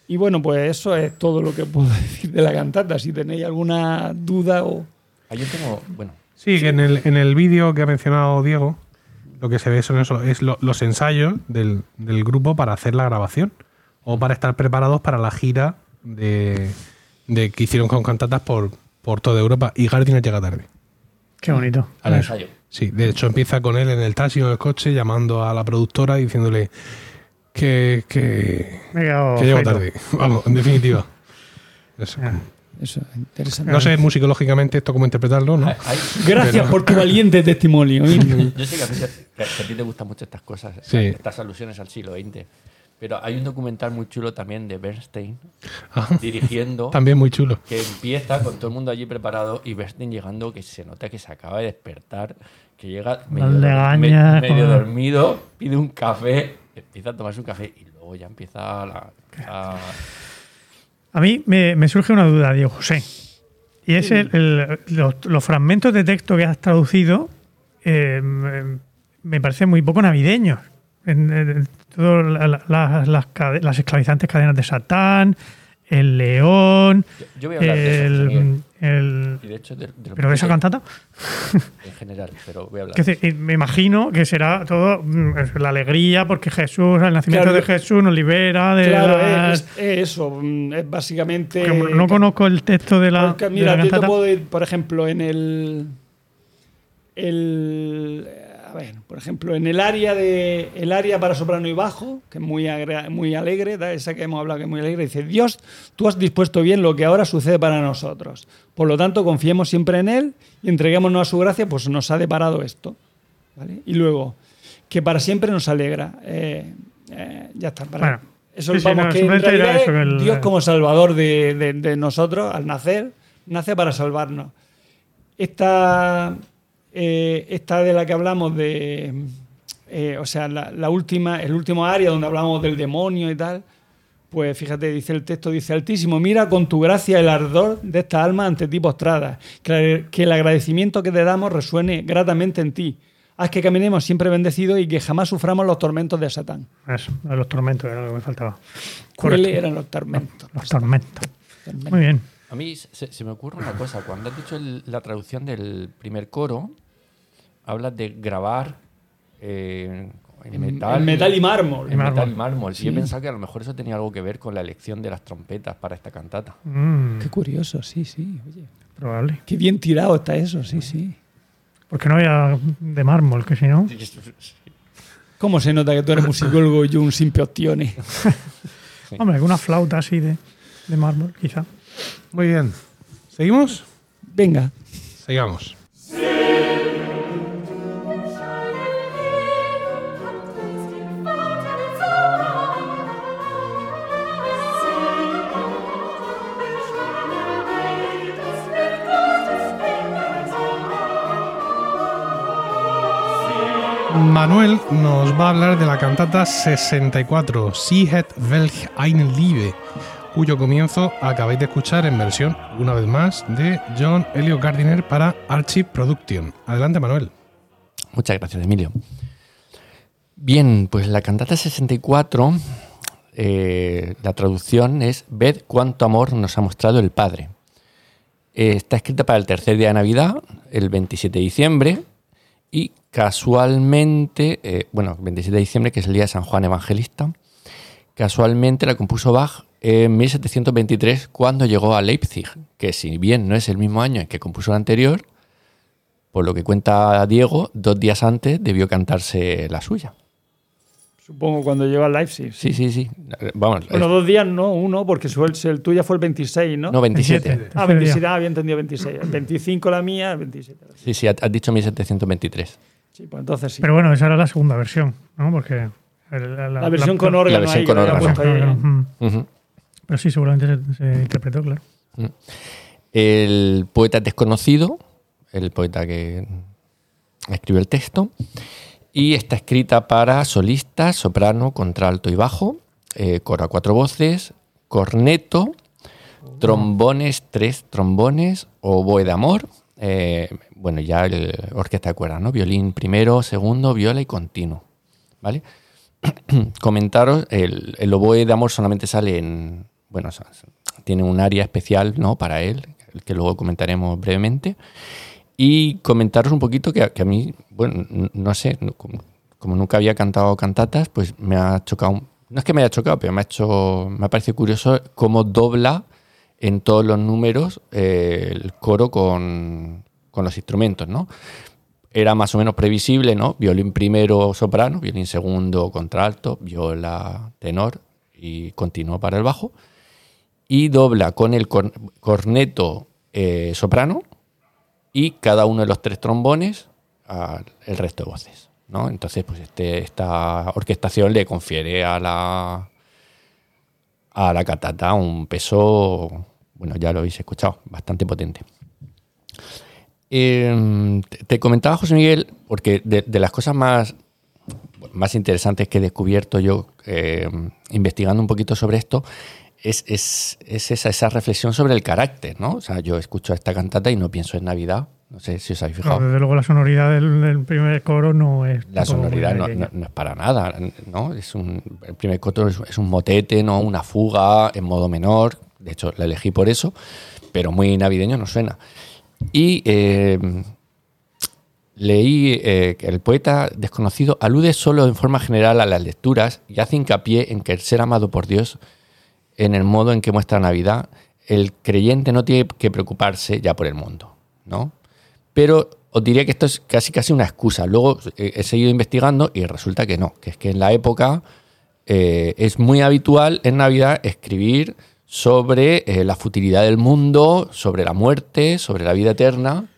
[SPEAKER 4] Y bueno, pues eso es todo lo que puedo decir de la cantata. Si tenéis alguna duda o.
[SPEAKER 3] Ah, yo tengo, bueno,
[SPEAKER 1] Sí, que en el, en el vídeo que ha mencionado Diego, lo que se ve son eso, es lo- los ensayos del, del grupo para hacer la grabación o para estar preparados para la gira de, de que hicieron con cantatas por, por toda Europa y Gardiner llega tarde.
[SPEAKER 2] Qué bonito.
[SPEAKER 1] A
[SPEAKER 3] al
[SPEAKER 1] ver.
[SPEAKER 3] ensayo.
[SPEAKER 1] Sí, de hecho empieza con él en el taxi o en el coche llamando a la productora y diciéndole que, que, que llego tarde. Vamos, en definitiva. Eso.
[SPEAKER 2] Ah.
[SPEAKER 4] Eso, interesante.
[SPEAKER 1] No sé musicológicamente esto cómo interpretarlo, ¿no?
[SPEAKER 4] Gracias por tu valiente testimonio.
[SPEAKER 3] yo sé que a, ti te- que a ti te gustan mucho estas cosas,
[SPEAKER 1] Sí.
[SPEAKER 3] estas alusiones al siglo XX. Pero hay un documental muy chulo también de Bernstein
[SPEAKER 1] Ah,
[SPEAKER 3] dirigiendo
[SPEAKER 1] también muy chulo.
[SPEAKER 3] que empieza con todo el mundo allí preparado y Bernstein llegando que se nota que se acaba de despertar, que llega medio, me- dormido, pide un café, empieza a tomarse un café y luego ya empieza la... a-
[SPEAKER 2] A mí me, me surge una duda, Diego José. Y es el- el- los, los fragmentos de texto que has traducido eh, me, me parecen muy poco navideños. En, en- todo la- la- las, las esclavizantes cadenas de Satán, el león,
[SPEAKER 3] Yo, voy a hablar de eso,
[SPEAKER 2] el, el-
[SPEAKER 3] y de hecho de, de
[SPEAKER 2] pero de esa cantata.
[SPEAKER 3] en general, pero voy a hablar.
[SPEAKER 2] Que se- me imagino que será todo mm, la alegría porque Jesús, el nacimiento
[SPEAKER 4] Claro,
[SPEAKER 2] de Jesús nos libera de
[SPEAKER 4] Claro,
[SPEAKER 2] las-
[SPEAKER 4] es, es eso. mm, Es básicamente.
[SPEAKER 2] Porque no conozco el texto de la,
[SPEAKER 4] Porque,
[SPEAKER 2] de
[SPEAKER 4] mira,
[SPEAKER 2] la
[SPEAKER 4] yo te
[SPEAKER 2] cantata.
[SPEAKER 4] puedo ir, por ejemplo, en el. el ver, por ejemplo, en el área de el área para soprano y bajo, que es muy, agra- muy alegre, da, esa que hemos hablado que es muy alegre, dice, Dios, tú has dispuesto bien lo que ahora sucede para nosotros. Por lo tanto, confiemos siempre en Él y entreguémonos a su gracia, pues nos ha deparado esto. ¿vale? Y luego, que para siempre nos alegra. Eh, eh, ya está. Para,
[SPEAKER 2] Bueno,
[SPEAKER 4] eso
[SPEAKER 2] sí,
[SPEAKER 4] vamos,
[SPEAKER 2] no,
[SPEAKER 4] que en realidad
[SPEAKER 2] eso, que el-
[SPEAKER 4] Dios como salvador de, de- de nosotros al nacer, nace para salvarnos. Esta, eh, esta de la que hablamos de, eh, o sea, la, la última, el último área donde hablamos del demonio y tal, pues fíjate, dice el texto, dice Altísimo, mira con tu gracia el ardor de esta alma ante ti postrada, que, que el agradecimiento que te damos resuene gratamente en ti. Haz que caminemos siempre bendecidos y que jamás suframos los tormentos de Satán.
[SPEAKER 2] Eso, los tormentos era lo que me faltaba.
[SPEAKER 4] ¿Cuáles eran los tormentos?
[SPEAKER 2] Los tormentos. Muy bien.
[SPEAKER 3] A mí se, se me ocurre una cosa. Cuando has dicho el- la traducción del primer coro, hablas de grabar eh, en metal,
[SPEAKER 4] En metal y mármol.
[SPEAKER 3] en metal y mármol. Y he pensado que a lo mejor eso tenía algo que ver con la elección de las trompetas para esta cantata.
[SPEAKER 2] Mm,
[SPEAKER 4] Qué curioso, sí, sí. Oye,
[SPEAKER 2] probable.
[SPEAKER 4] qué bien tirado está eso, sí, sí.
[SPEAKER 2] Porque no había de mármol, que si no.
[SPEAKER 4] ¿Cómo se nota que tú eres musicólogo y yo un simple optione?
[SPEAKER 2] Hombre, alguna flauta así de, de mármol, quizá.
[SPEAKER 1] Muy bien. ¿Seguimos?
[SPEAKER 4] Venga.
[SPEAKER 1] Sigamos. Manuel nos va a hablar de la cantata 64, Sie het welch eine Liebe, cuyo comienzo acabáis de escuchar en versión, una vez más, de John Elliot Gardiner para Archive Production. Adelante, Manuel.
[SPEAKER 3] Muchas gracias, Emilio. Bien, pues la cantata 64, eh, la traducción es Ved cuánto amor nos ha mostrado el Padre. Eh, está escrita para el tercer día de Navidad, el 27 de diciembre, y casualmente, eh, bueno, 27 de diciembre, que es el día de San Juan Evangelista, casualmente la compuso Bach en 1723 cuando llegó a Leipzig, que si bien no es el mismo año en que compuso el anterior, por lo que cuenta Diego, dos días antes debió cantarse la suya.
[SPEAKER 4] Supongo cuando llegó a Leipzig.
[SPEAKER 3] Sí, sí, sí. Vamos,
[SPEAKER 4] Bueno, dos días no, uno, porque su- el, tuyo fue el 26, ¿no?
[SPEAKER 3] no, 27.
[SPEAKER 2] 27.
[SPEAKER 4] Ah, 27, ah, había entendido 26. El 25 la mía, el 27. la-
[SPEAKER 3] Sí, sí, has dicho 1723.
[SPEAKER 4] Sí, pues entonces sí.
[SPEAKER 2] Pero bueno, esa era la segunda versión, ¿no? Porque. el- la,
[SPEAKER 4] la versión con órgano
[SPEAKER 3] versión
[SPEAKER 4] ahí,
[SPEAKER 3] con órgano.
[SPEAKER 2] Mm. Pero sí, seguramente se, se interpretó, claro.
[SPEAKER 3] El poeta es desconocido, el poeta que escribió el texto, y está escrita para solistas, soprano, contralto y bajo, eh, coro a cuatro voces, corneto, trombones, tres trombones, oboe de amor, eh, bueno, ya el orquesta de cuerdas, ¿no? Violín primero, segundo, viola y continuo, ¿vale? Comentaros, el, oboe de amor solamente sale en, bueno, tiene un área especial, ¿no? Para él, que luego comentaremos brevemente. Y comentaros un poquito que, a- que a mí, bueno, no sé, como, como nunca había cantado cantatas, pues me ha chocado, no es que me haya chocado, pero me ha hecho, me ha parecido curioso cómo dobla en todos los números eh, el coro con, con los instrumentos, ¿no? Era más o menos previsible, ¿no? Violín primero soprano, violín segundo contralto, viola tenor y continuo para el bajo. Y dobla con el cor- corneto eh, soprano y cada uno de los tres trombones al- el resto de voces. ¿no? Entonces, pues este, esta orquestación le confiere a la, a la cantata un peso, bueno, ya lo habéis escuchado, bastante potente. Eh, te- comentaba, José Miguel, porque de, las cosas más, más interesantes que he descubierto yo eh, investigando un poquito sobre esto, es, es- es esa, esa reflexión sobre el carácter, ¿no? O sea, yo escucho esta cantata y no pienso en Navidad. No sé si os habéis fijado.
[SPEAKER 2] No, desde luego la sonoridad del, del primer coro no es.
[SPEAKER 3] La sonoridad no, no- no es para nada, ¿no? Es un, el primer coro es, es un motete, ¿no? Una fuga en modo menor. De hecho, la elegí por eso, pero muy navideño no suena. Y eh, leí eh, que el poeta desconocido alude solo en forma general a las lecturas y hace hincapié en que el ser amado por Dios, en el modo en que muestra Navidad, el creyente no tiene que preocuparse ya por el mundo, ¿no? Pero os diría que esto es casi casi una excusa. Luego eh, he seguido investigando y resulta que no, que es que en la época eh, es muy habitual en Navidad escribir sobre eh, la futilidad del mundo, sobre la muerte, sobre la vida eterna.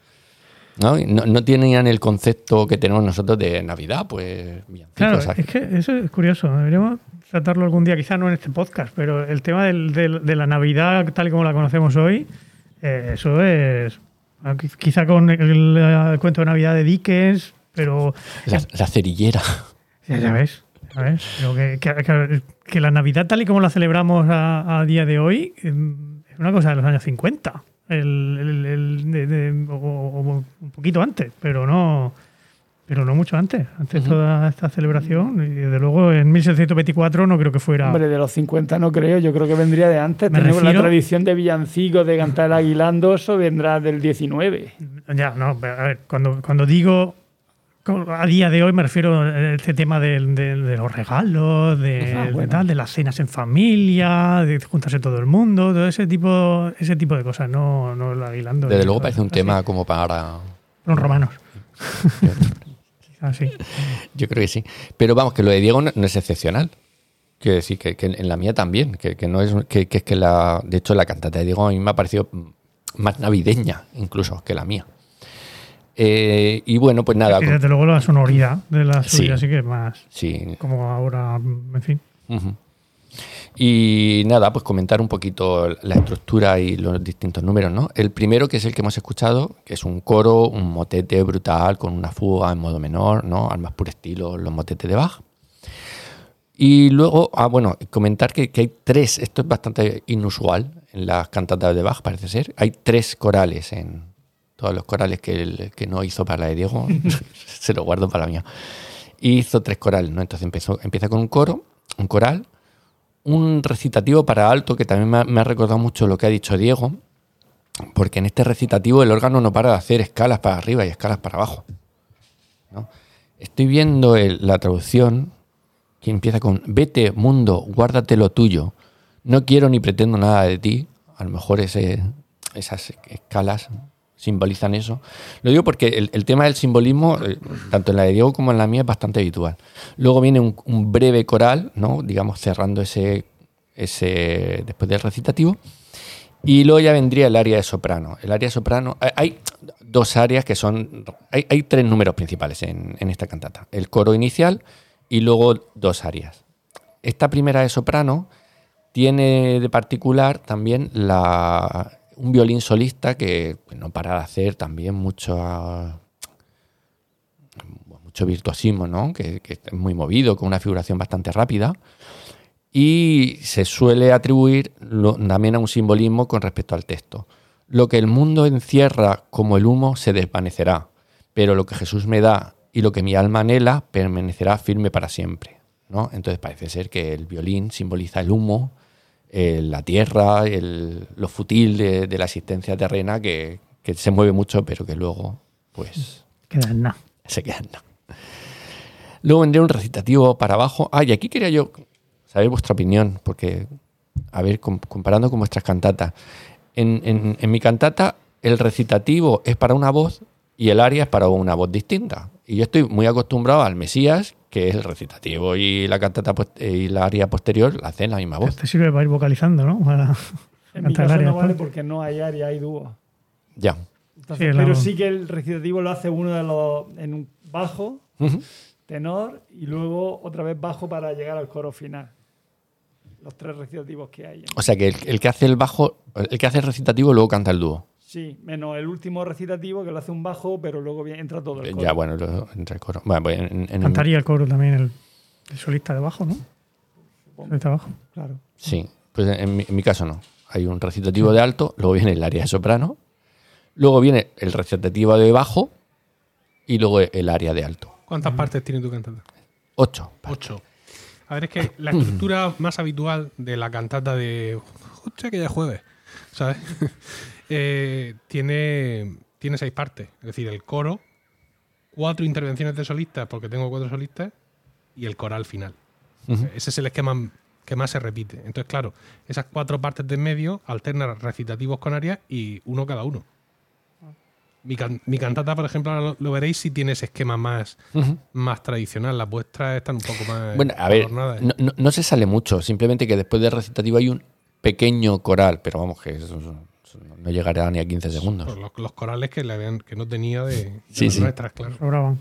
[SPEAKER 3] ¿No? No, no tenían el concepto que tenemos nosotros de Navidad, pues
[SPEAKER 2] Claro, es que eso es curioso. Deberíamos tratarlo algún día, quizá no en este podcast, pero el tema del- del- de la Navidad tal y como la conocemos hoy, eh, eso es. ah, quiz- Quizá con el, el cuento de Navidad de Dickens, pero.
[SPEAKER 3] La, la cerillera.
[SPEAKER 2] Ya, ya ves. ya ves. Pero que, que- que- que la Navidad tal y como la celebramos a, a día de hoy em, es una cosa de los años 50. El, el- el- de- de- o, o un poquito antes, pero no. Pero no mucho antes. Antes toda esta celebración. Y desde luego en 1724 no creo que fuera.
[SPEAKER 4] Hombre, de los 50 no creo, yo creo que vendría de antes.
[SPEAKER 2] Me
[SPEAKER 4] Tenemos la tradición de villancicos, de cantar el aguilando, eso vendrá del 19.
[SPEAKER 2] Ya, no, a ver, cuando, cuando digo a día de hoy me refiero a este tema de, de los regalos, de,
[SPEAKER 4] Ah, bueno.
[SPEAKER 2] tal, de las cenas en familia, de juntarse todo el mundo, todo ese tipo, ese tipo de cosas, no, no el aguilando.
[SPEAKER 3] Desde luego parece un
[SPEAKER 2] eso,
[SPEAKER 3] tema como para...
[SPEAKER 2] Los romanos. Así.
[SPEAKER 3] Yo creo que sí. Pero vamos, que lo de Diego no, no es excepcional. Quiero decir que, que en la mía también, que, que no es que, que es que la. De hecho, la cantata de Diego a mí me ha parecido más navideña, incluso, que la mía. Eh, y bueno, pues nada.
[SPEAKER 2] Y desde luego la sonoridad de la suya sí que es más
[SPEAKER 3] sí.
[SPEAKER 2] como ahora, en fin.
[SPEAKER 3] Y nada, pues comentar un poquito la estructura y los distintos números, ¿no? El primero, que es el que hemos escuchado, que es un coro, un motete brutal con una fuga en modo menor, ¿no? Al más puro estilo, los motetes de Bach. Y luego, ah, bueno, comentar que, que hay tres, esto es bastante inusual en las cantatas de Bach, parece ser. Hay tres corales en todos los corales que, el- que no hizo para la de Diego, se lo guardo para la mía. Y hizo tres corales, ¿no? Entonces empezó, empieza con un coro, un coral, un recitativo para alto, que también me ha, recordado mucho lo que ha dicho Diego, porque en este recitativo el órgano no para de hacer escalas para arriba y escalas para abajo. Estoy viendo la traducción que empieza con Vete, mundo, guárdate lo tuyo. No quiero ni pretendo nada de ti. A lo mejor ese- esas escalas simbolizan eso. Lo digo porque el, tema del simbolismo, eh, tanto en la de Diego como en la mía, es bastante habitual. Luego viene un, breve coral, ¿no? digamos, cerrando ese, ese después del recitativo. Y luego ya vendría el área de soprano. El área de soprano, hay- hay dos áreas que son, hay, hay tres números principales en, en esta cantata. El coro inicial y luego dos áreas. Esta primera de soprano tiene de particular también la, un violín solista que no para de hacer también mucho, mucho virtuosismo, ¿no? que, es muy movido, con una figuración bastante rápida. Y se suele atribuir también a un simbolismo con respecto al texto. Lo que el mundo encierra como el humo se desvanecerá, pero lo que Jesús me da y lo que mi alma anhela permanecerá firme para siempre. ¿no? Entonces parece ser que el violín simboliza el humo, eh, la tierra, el- lo futil de, de la existencia terrena que, que se mueve mucho, pero que luego pues
[SPEAKER 2] Queda en nada.
[SPEAKER 3] se queda en nada. Luego vendría un recitativo para abajo. Ah, y aquí quería yo saber vuestra opinión, porque, a ver, com- comparando con vuestras cantatas. En, en- en mi cantata, el recitativo es para una voz y el aria es para una voz distinta. Y yo estoy muy acostumbrado al Mesías, que es el recitativo y la cantata post- y la aria posterior la hacen la misma voz.
[SPEAKER 2] Te sirve para ir vocalizando, ¿no? Para
[SPEAKER 4] En mi caso
[SPEAKER 2] área
[SPEAKER 4] no vale porque no hay área, hay dúo.
[SPEAKER 3] Ya.
[SPEAKER 4] Entonces,
[SPEAKER 2] Sí, la-
[SPEAKER 4] pero sí que el recitativo lo hace uno de los en un bajo, tenor y luego otra vez bajo para llegar al coro final. Los tres recitativos que hay.
[SPEAKER 3] O sea que el, el que hace el bajo, el que hace el recitativo luego canta el dúo.
[SPEAKER 4] Sí, menos el último recitativo que lo hace un bajo, pero luego entra todo el coro.
[SPEAKER 3] Ya, bueno, lo- entre el coro. Bueno, pues en- en- en-
[SPEAKER 2] Cantaría el coro también el, el solista de abajo, ¿no? Solista de abajo.
[SPEAKER 4] Claro.
[SPEAKER 3] Sí, pues en mi, en mi caso no. Hay un recitativo de alto, luego viene el área de soprano, luego viene el recitativo de bajo y luego el área de alto.
[SPEAKER 1] ¿Cuántas partes tiene tu cantata?
[SPEAKER 3] Ocho.
[SPEAKER 1] Ocho. A ver, es que la estructura más habitual de la cantata de. Hostia, que ya es jueves. ¿Sabes? Eh, tiene, tiene seis partes. Es decir, el coro, cuatro intervenciones de solistas, porque tengo cuatro solistas, y el coral final. Ese es el esquema que más se repite. Entonces, claro, esas cuatro partes de en medio alternan recitativos con arias y uno cada uno. Mi, can- mi cantata, por ejemplo, ahora lo, lo veréis si tiene ese esquema más, más tradicional. Las vuestras están un poco más.
[SPEAKER 3] Bueno, a ver, no, no- no se sale mucho, simplemente que después del recitativo hay un pequeño coral, pero vamos, que eso no llegará ni a 15 segundos.
[SPEAKER 1] Pues los, los corales que, le habían, que no tenía de, de
[SPEAKER 3] Sí, sí.
[SPEAKER 1] nuestras, claro.
[SPEAKER 2] Sobraban.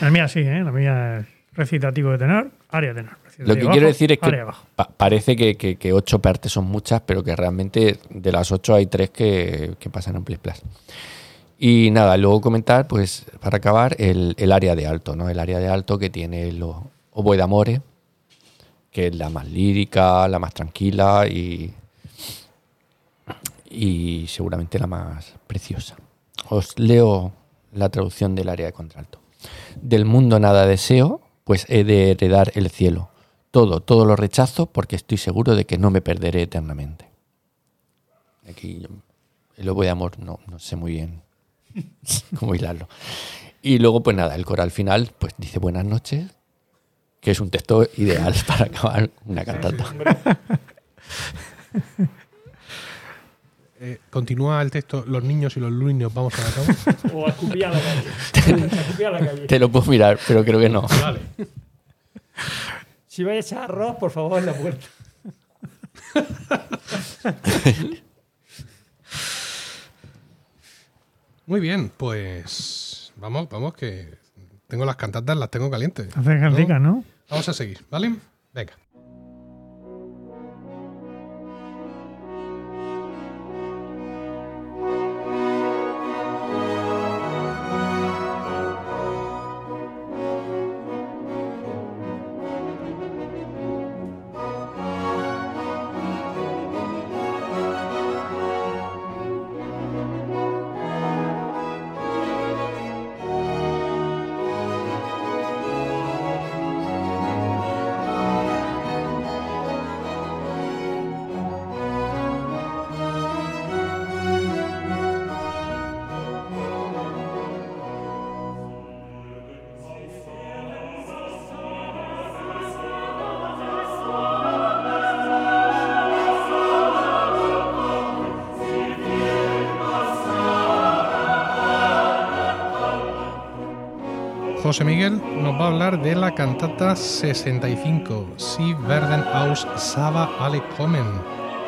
[SPEAKER 2] La mía sí, ¿eh? La mía es recitativo de tenor, área de tenor.
[SPEAKER 3] Lo que
[SPEAKER 2] bajo,
[SPEAKER 3] quiero decir es que pa- parece que, que- que ocho partes son muchas, pero que realmente de las ocho hay tres que, que pasan en Plis. Y nada, luego comentar, pues para acabar, el, el área de alto, ¿no? El área de alto que tiene los oboe d'amore, que es la más lírica, la más tranquila y, y seguramente la más preciosa. Os leo la traducción del área de contralto. Del mundo nada deseo, pues he de heredar el cielo. Todo, todo lo rechazo porque estoy seguro de que no me perderé eternamente. Aquí el oboe de amor no, no sé muy bien cómo hilarlo. Y luego, pues nada, el coral final pues dice buenas noches, que es un texto ideal para acabar una cantata.
[SPEAKER 1] Eh, continúa el texto: Los niños y los lunes vamos a la cama.
[SPEAKER 4] O a escupir a la calle. A escupir a la calle.
[SPEAKER 3] Te lo puedo mirar, pero creo que no.
[SPEAKER 1] vale.
[SPEAKER 4] Si vais a echar arroz, por favor, en la puerta.
[SPEAKER 1] Muy bien, pues. Vamos, vamos, que tengo las cantatas, las tengo calientes.
[SPEAKER 2] Hace caldica, ¿no?
[SPEAKER 1] Vamos a seguir, ¿vale? Venga. José Miguel nos va a hablar de la cantata 65, Si werden aus Saba alle kommen.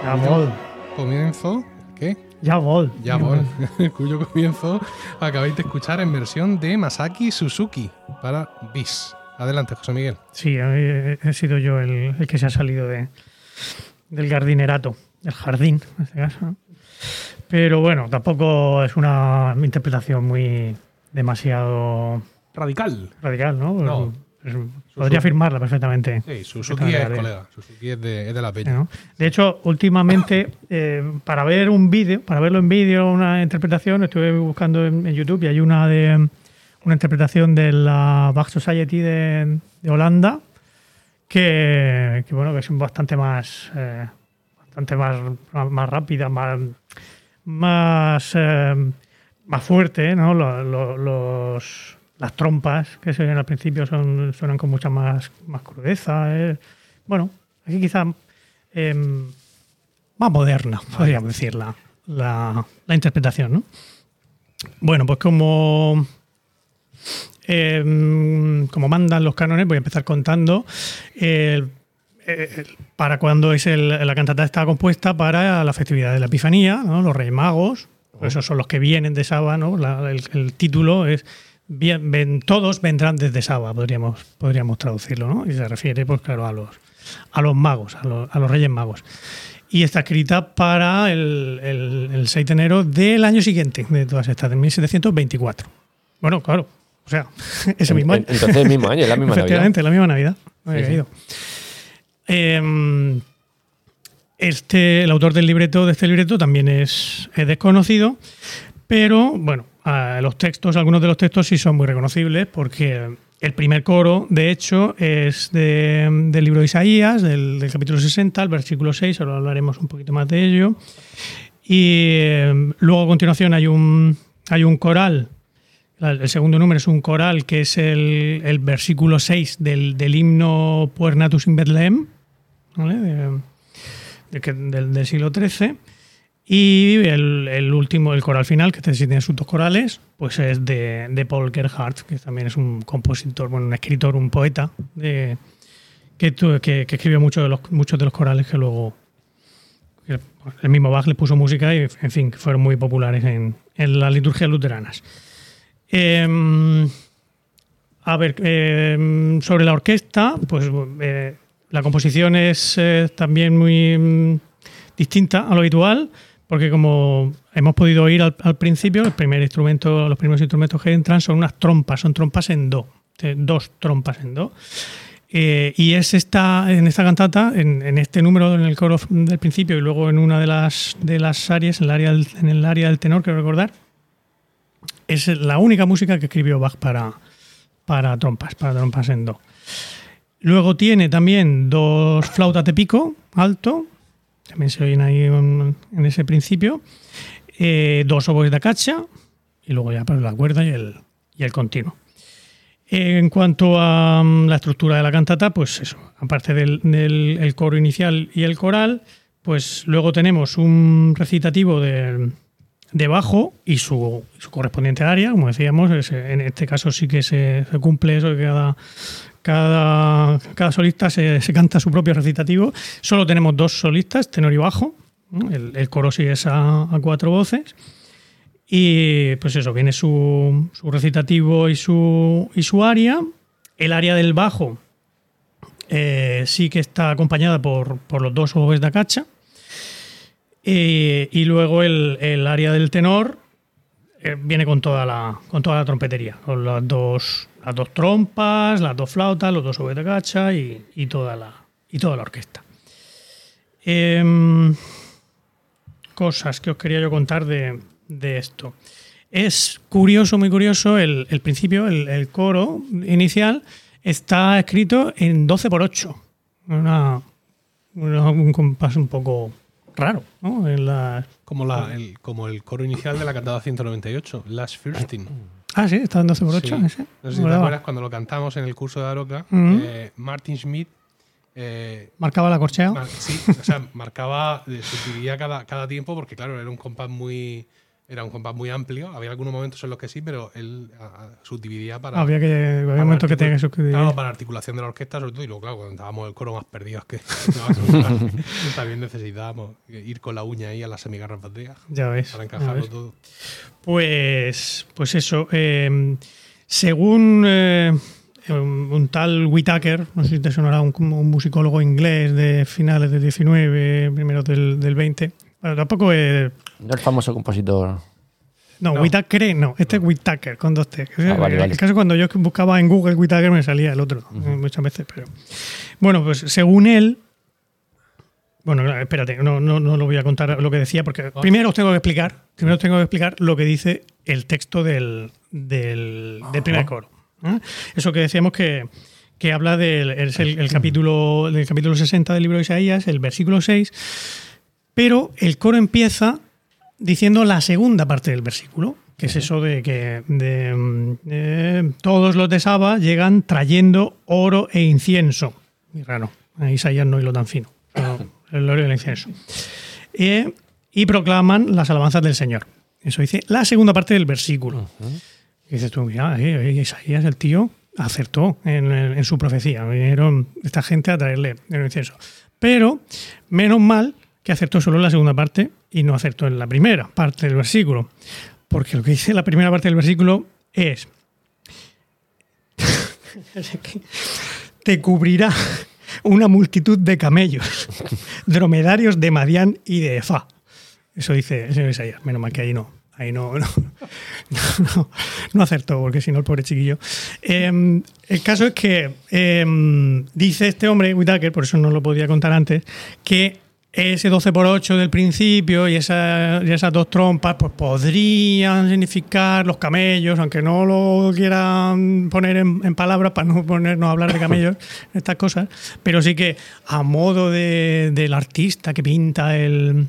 [SPEAKER 2] Jawohl.
[SPEAKER 1] Comienzo, ¿qué?
[SPEAKER 2] Jawohl.
[SPEAKER 1] Jawohl, cuyo comienzo acabáis de escuchar en versión de Masaki Suzuki para BIS. Adelante, José Miguel.
[SPEAKER 2] Sí, he, sido yo el, el que se ha salido de, del jardinerato, del jardín, en este caso. Pero bueno, tampoco es una interpretación muy demasiado
[SPEAKER 1] Radical.
[SPEAKER 2] radical, ¿no?
[SPEAKER 1] No.
[SPEAKER 2] Es- podría afirmarla perfectamente.
[SPEAKER 1] Sí, Suzuki es colega. Suzuki es de, es de la Peña.
[SPEAKER 2] ¿no? De hecho, últimamente, eh, para ver un vídeo, para verlo en vídeo, una interpretación, estuve buscando en, en YouTube y hay una de una interpretación de la Bach Society de, de Holanda que, que, bueno que es bastante más eh, bastante más, más rápida, más más eh, más fuerte, ¿no? Lo- lo- los las trompas que se oyen al principio son, suenan con mucha más, más crudeza. eh. Bueno, aquí quizá eh, más moderna, podríamos decir, la, la, la interpretación, ¿no? Bueno, pues como, eh, como mandan los cánones, voy a empezar contando el- el- para cuando es el- la cantata está compuesta para la festividad de la Epifanía, ¿no? los Reyes Magos, por esos son los que vienen de Saba, ¿no? La- el, el título es bien, ven- todos vendrán desde Saba, podríamos, podríamos traducirlo, ¿no? Y se refiere, pues claro, a los, a los magos, a los, a los Reyes Magos. Y está escrita para el, el- el 6 de enero del año siguiente, de todas estas, de 1724. Bueno, claro, o sea, ese mismo año.
[SPEAKER 3] Entonces el mismo año, la misma Navidad.
[SPEAKER 2] Efectivamente, la misma Navidad. No había
[SPEAKER 3] Sí, sí.
[SPEAKER 2] caído. Eh, este, el autor del libreto de este libreto también es, es desconocido, pero bueno, a los textos, algunos de los textos sí son muy reconocibles porque el primer coro, de hecho, es de- del libro de Isaías, del, capítulo 60, el versículo 6, ahora hablaremos un poquito más de ello. Y eh, luego a continuación hay un, hay un coral el segundo número es un coral que es el, el versículo 6 del, del himno Puernatus in Bethlehem. De- de del, del siglo XIII. Y el, último, el coral final, que este sí tiene sus dos corales, pues es de, de Paul Gerhardt, que también es un compositor, bueno, un escritor, un poeta, de- que, que, escribió muchos de, los, muchos de los corales que luego el mismo Bach le puso música y, en fin, fueron muy populares en, en las liturgias luteranas. Eh, a ver, eh, sobre la orquesta, pues eh, la composición es eh, también muy mm, distinta a lo habitual, porque como hemos podido oír al, principio, el primer instrumento, los primeros instrumentos que entran son unas trompas, son trompas en do, dos trompas en do. Eh, y es esta, en esta cantata, en, en este número, en el coro del principio y luego en una de las, de las áreas, en el área del, en el área del tenor, quiero recordar, es la única música que escribió Bach para, para trompas, para trompas en do. Luego tiene también dos flautas de pico alto, también se oyen ahí en, ese principio, eh, dos oboes de cacha y luego ya para la cuerda y el, y el continuo. En cuanto a mm, la estructura de la cantata, pues eso, aparte del, del- el coro inicial y el coral, pues luego tenemos un recitativo de, de bajo y su, su correspondiente área, como decíamos, en este caso sí que se, se cumple eso de que cada, cada, cada solista se, canta su propio recitativo. Solo tenemos dos solistas, tenor y bajo. El, coro sí es a, cuatro voces. Y pues eso, viene su, su recitativo y su, y su aria. El área del bajo eh, sí que está acompañada por, por los dos oboes da cacha. Eh, y luego el, el área del tenor eh, viene con toda la con toda la trompetería, con las dos las dos trompas, las dos flautas, los dos oboes de cacha y, toda la y toda la orquesta. Em, cosas que os quería yo contar de, de esto. Es curioso, muy curioso, el, el principio, el, el coro inicial está escrito en 12 por 8. Una, una- un compás un poco raro, ¿no?
[SPEAKER 1] Como, la, el, como el coro inicial de la cantada 198, Last Fürstin.
[SPEAKER 2] Ah, sí, está 12 por 8.
[SPEAKER 1] Sí.
[SPEAKER 2] ese.
[SPEAKER 1] No sé si te acuerdas cuando lo cantamos en el curso de Aroca, eh, Martin Schmidt eh,
[SPEAKER 2] Marcaba la corchea.
[SPEAKER 1] mar- sí, o sea, marcaba, eh, subdividía cada, cada tiempo porque, claro, era un compás muy, Era un compás muy amplio. Había algunos momentos en los que sí, pero él a- subdividía para.
[SPEAKER 2] Había que había momentos que tenía que suscribir.
[SPEAKER 1] Claro, para la articulación de la orquesta, sobre todo. Y luego, claro, cuando estábamos el coro más perdidos que. también necesitábamos ir con la uña ahí a las semigarras bateas
[SPEAKER 2] Ya ves.
[SPEAKER 1] para encajarlo todo.
[SPEAKER 2] Pues, pues eso. eh, según eh, un, tal Whitaker, no sé si te sonará un, un musicólogo inglés de finales del 19, primeros del, del 20. Bueno, tampoco es.
[SPEAKER 3] No el famoso compositor.
[SPEAKER 2] No,
[SPEAKER 1] No.
[SPEAKER 2] Whitaker no, este es Whitaker con dos T.
[SPEAKER 3] Ah, vale,
[SPEAKER 2] el caso cuando yo buscaba en Google Whitaker me salía el otro, muchas veces. Pero bueno, pues según él. Bueno, no, espérate, no, no, no lo voy a contar lo que decía, porque primero os tengo que explicar, primero os tengo que explicar lo que dice el texto del, del, del primer coro. ¿eh? Eso que decíamos que, que habla del es el, el capítulo, del capítulo 60 del libro de Isaías, el versículo 6, pero el coro empieza diciendo la segunda parte del versículo, que es eso de que de, mm, eh, todos los de Saba llegan trayendo oro e incienso. Muy raro, a Isaías no hilo tan fino, el oro y el incienso. Eh, y proclaman las alabanzas del Señor. Eso dice la segunda parte del versículo. Y dices tú, mira, eh, eh, Isaías, el tío, acertó en, en- en su profecía. Vinieron esta gente a traerle el incienso. Pero, menos mal que acertó solo en la segunda parte y no acertó en la primera parte del versículo. Porque lo que dice la primera parte del versículo es: Te cubrirá una multitud de camellos, dromedarios de Madián y de Efa. Eso dice el señor Isaías. Menos mal que ahí no. Ahí no, no, no, no acertó, porque si no, el pobre chiquillo. Eh, el caso es que eh, dice este hombre, Whitaker, por eso no lo podía contar antes, que ese 12 por 8 del principio y, esa- y esas dos trompas pues podrían significar los camellos, aunque no lo quieran poner en, en palabras para no ponernos a hablar de camellos, estas cosas, pero sí que a modo de- del artista que pinta el,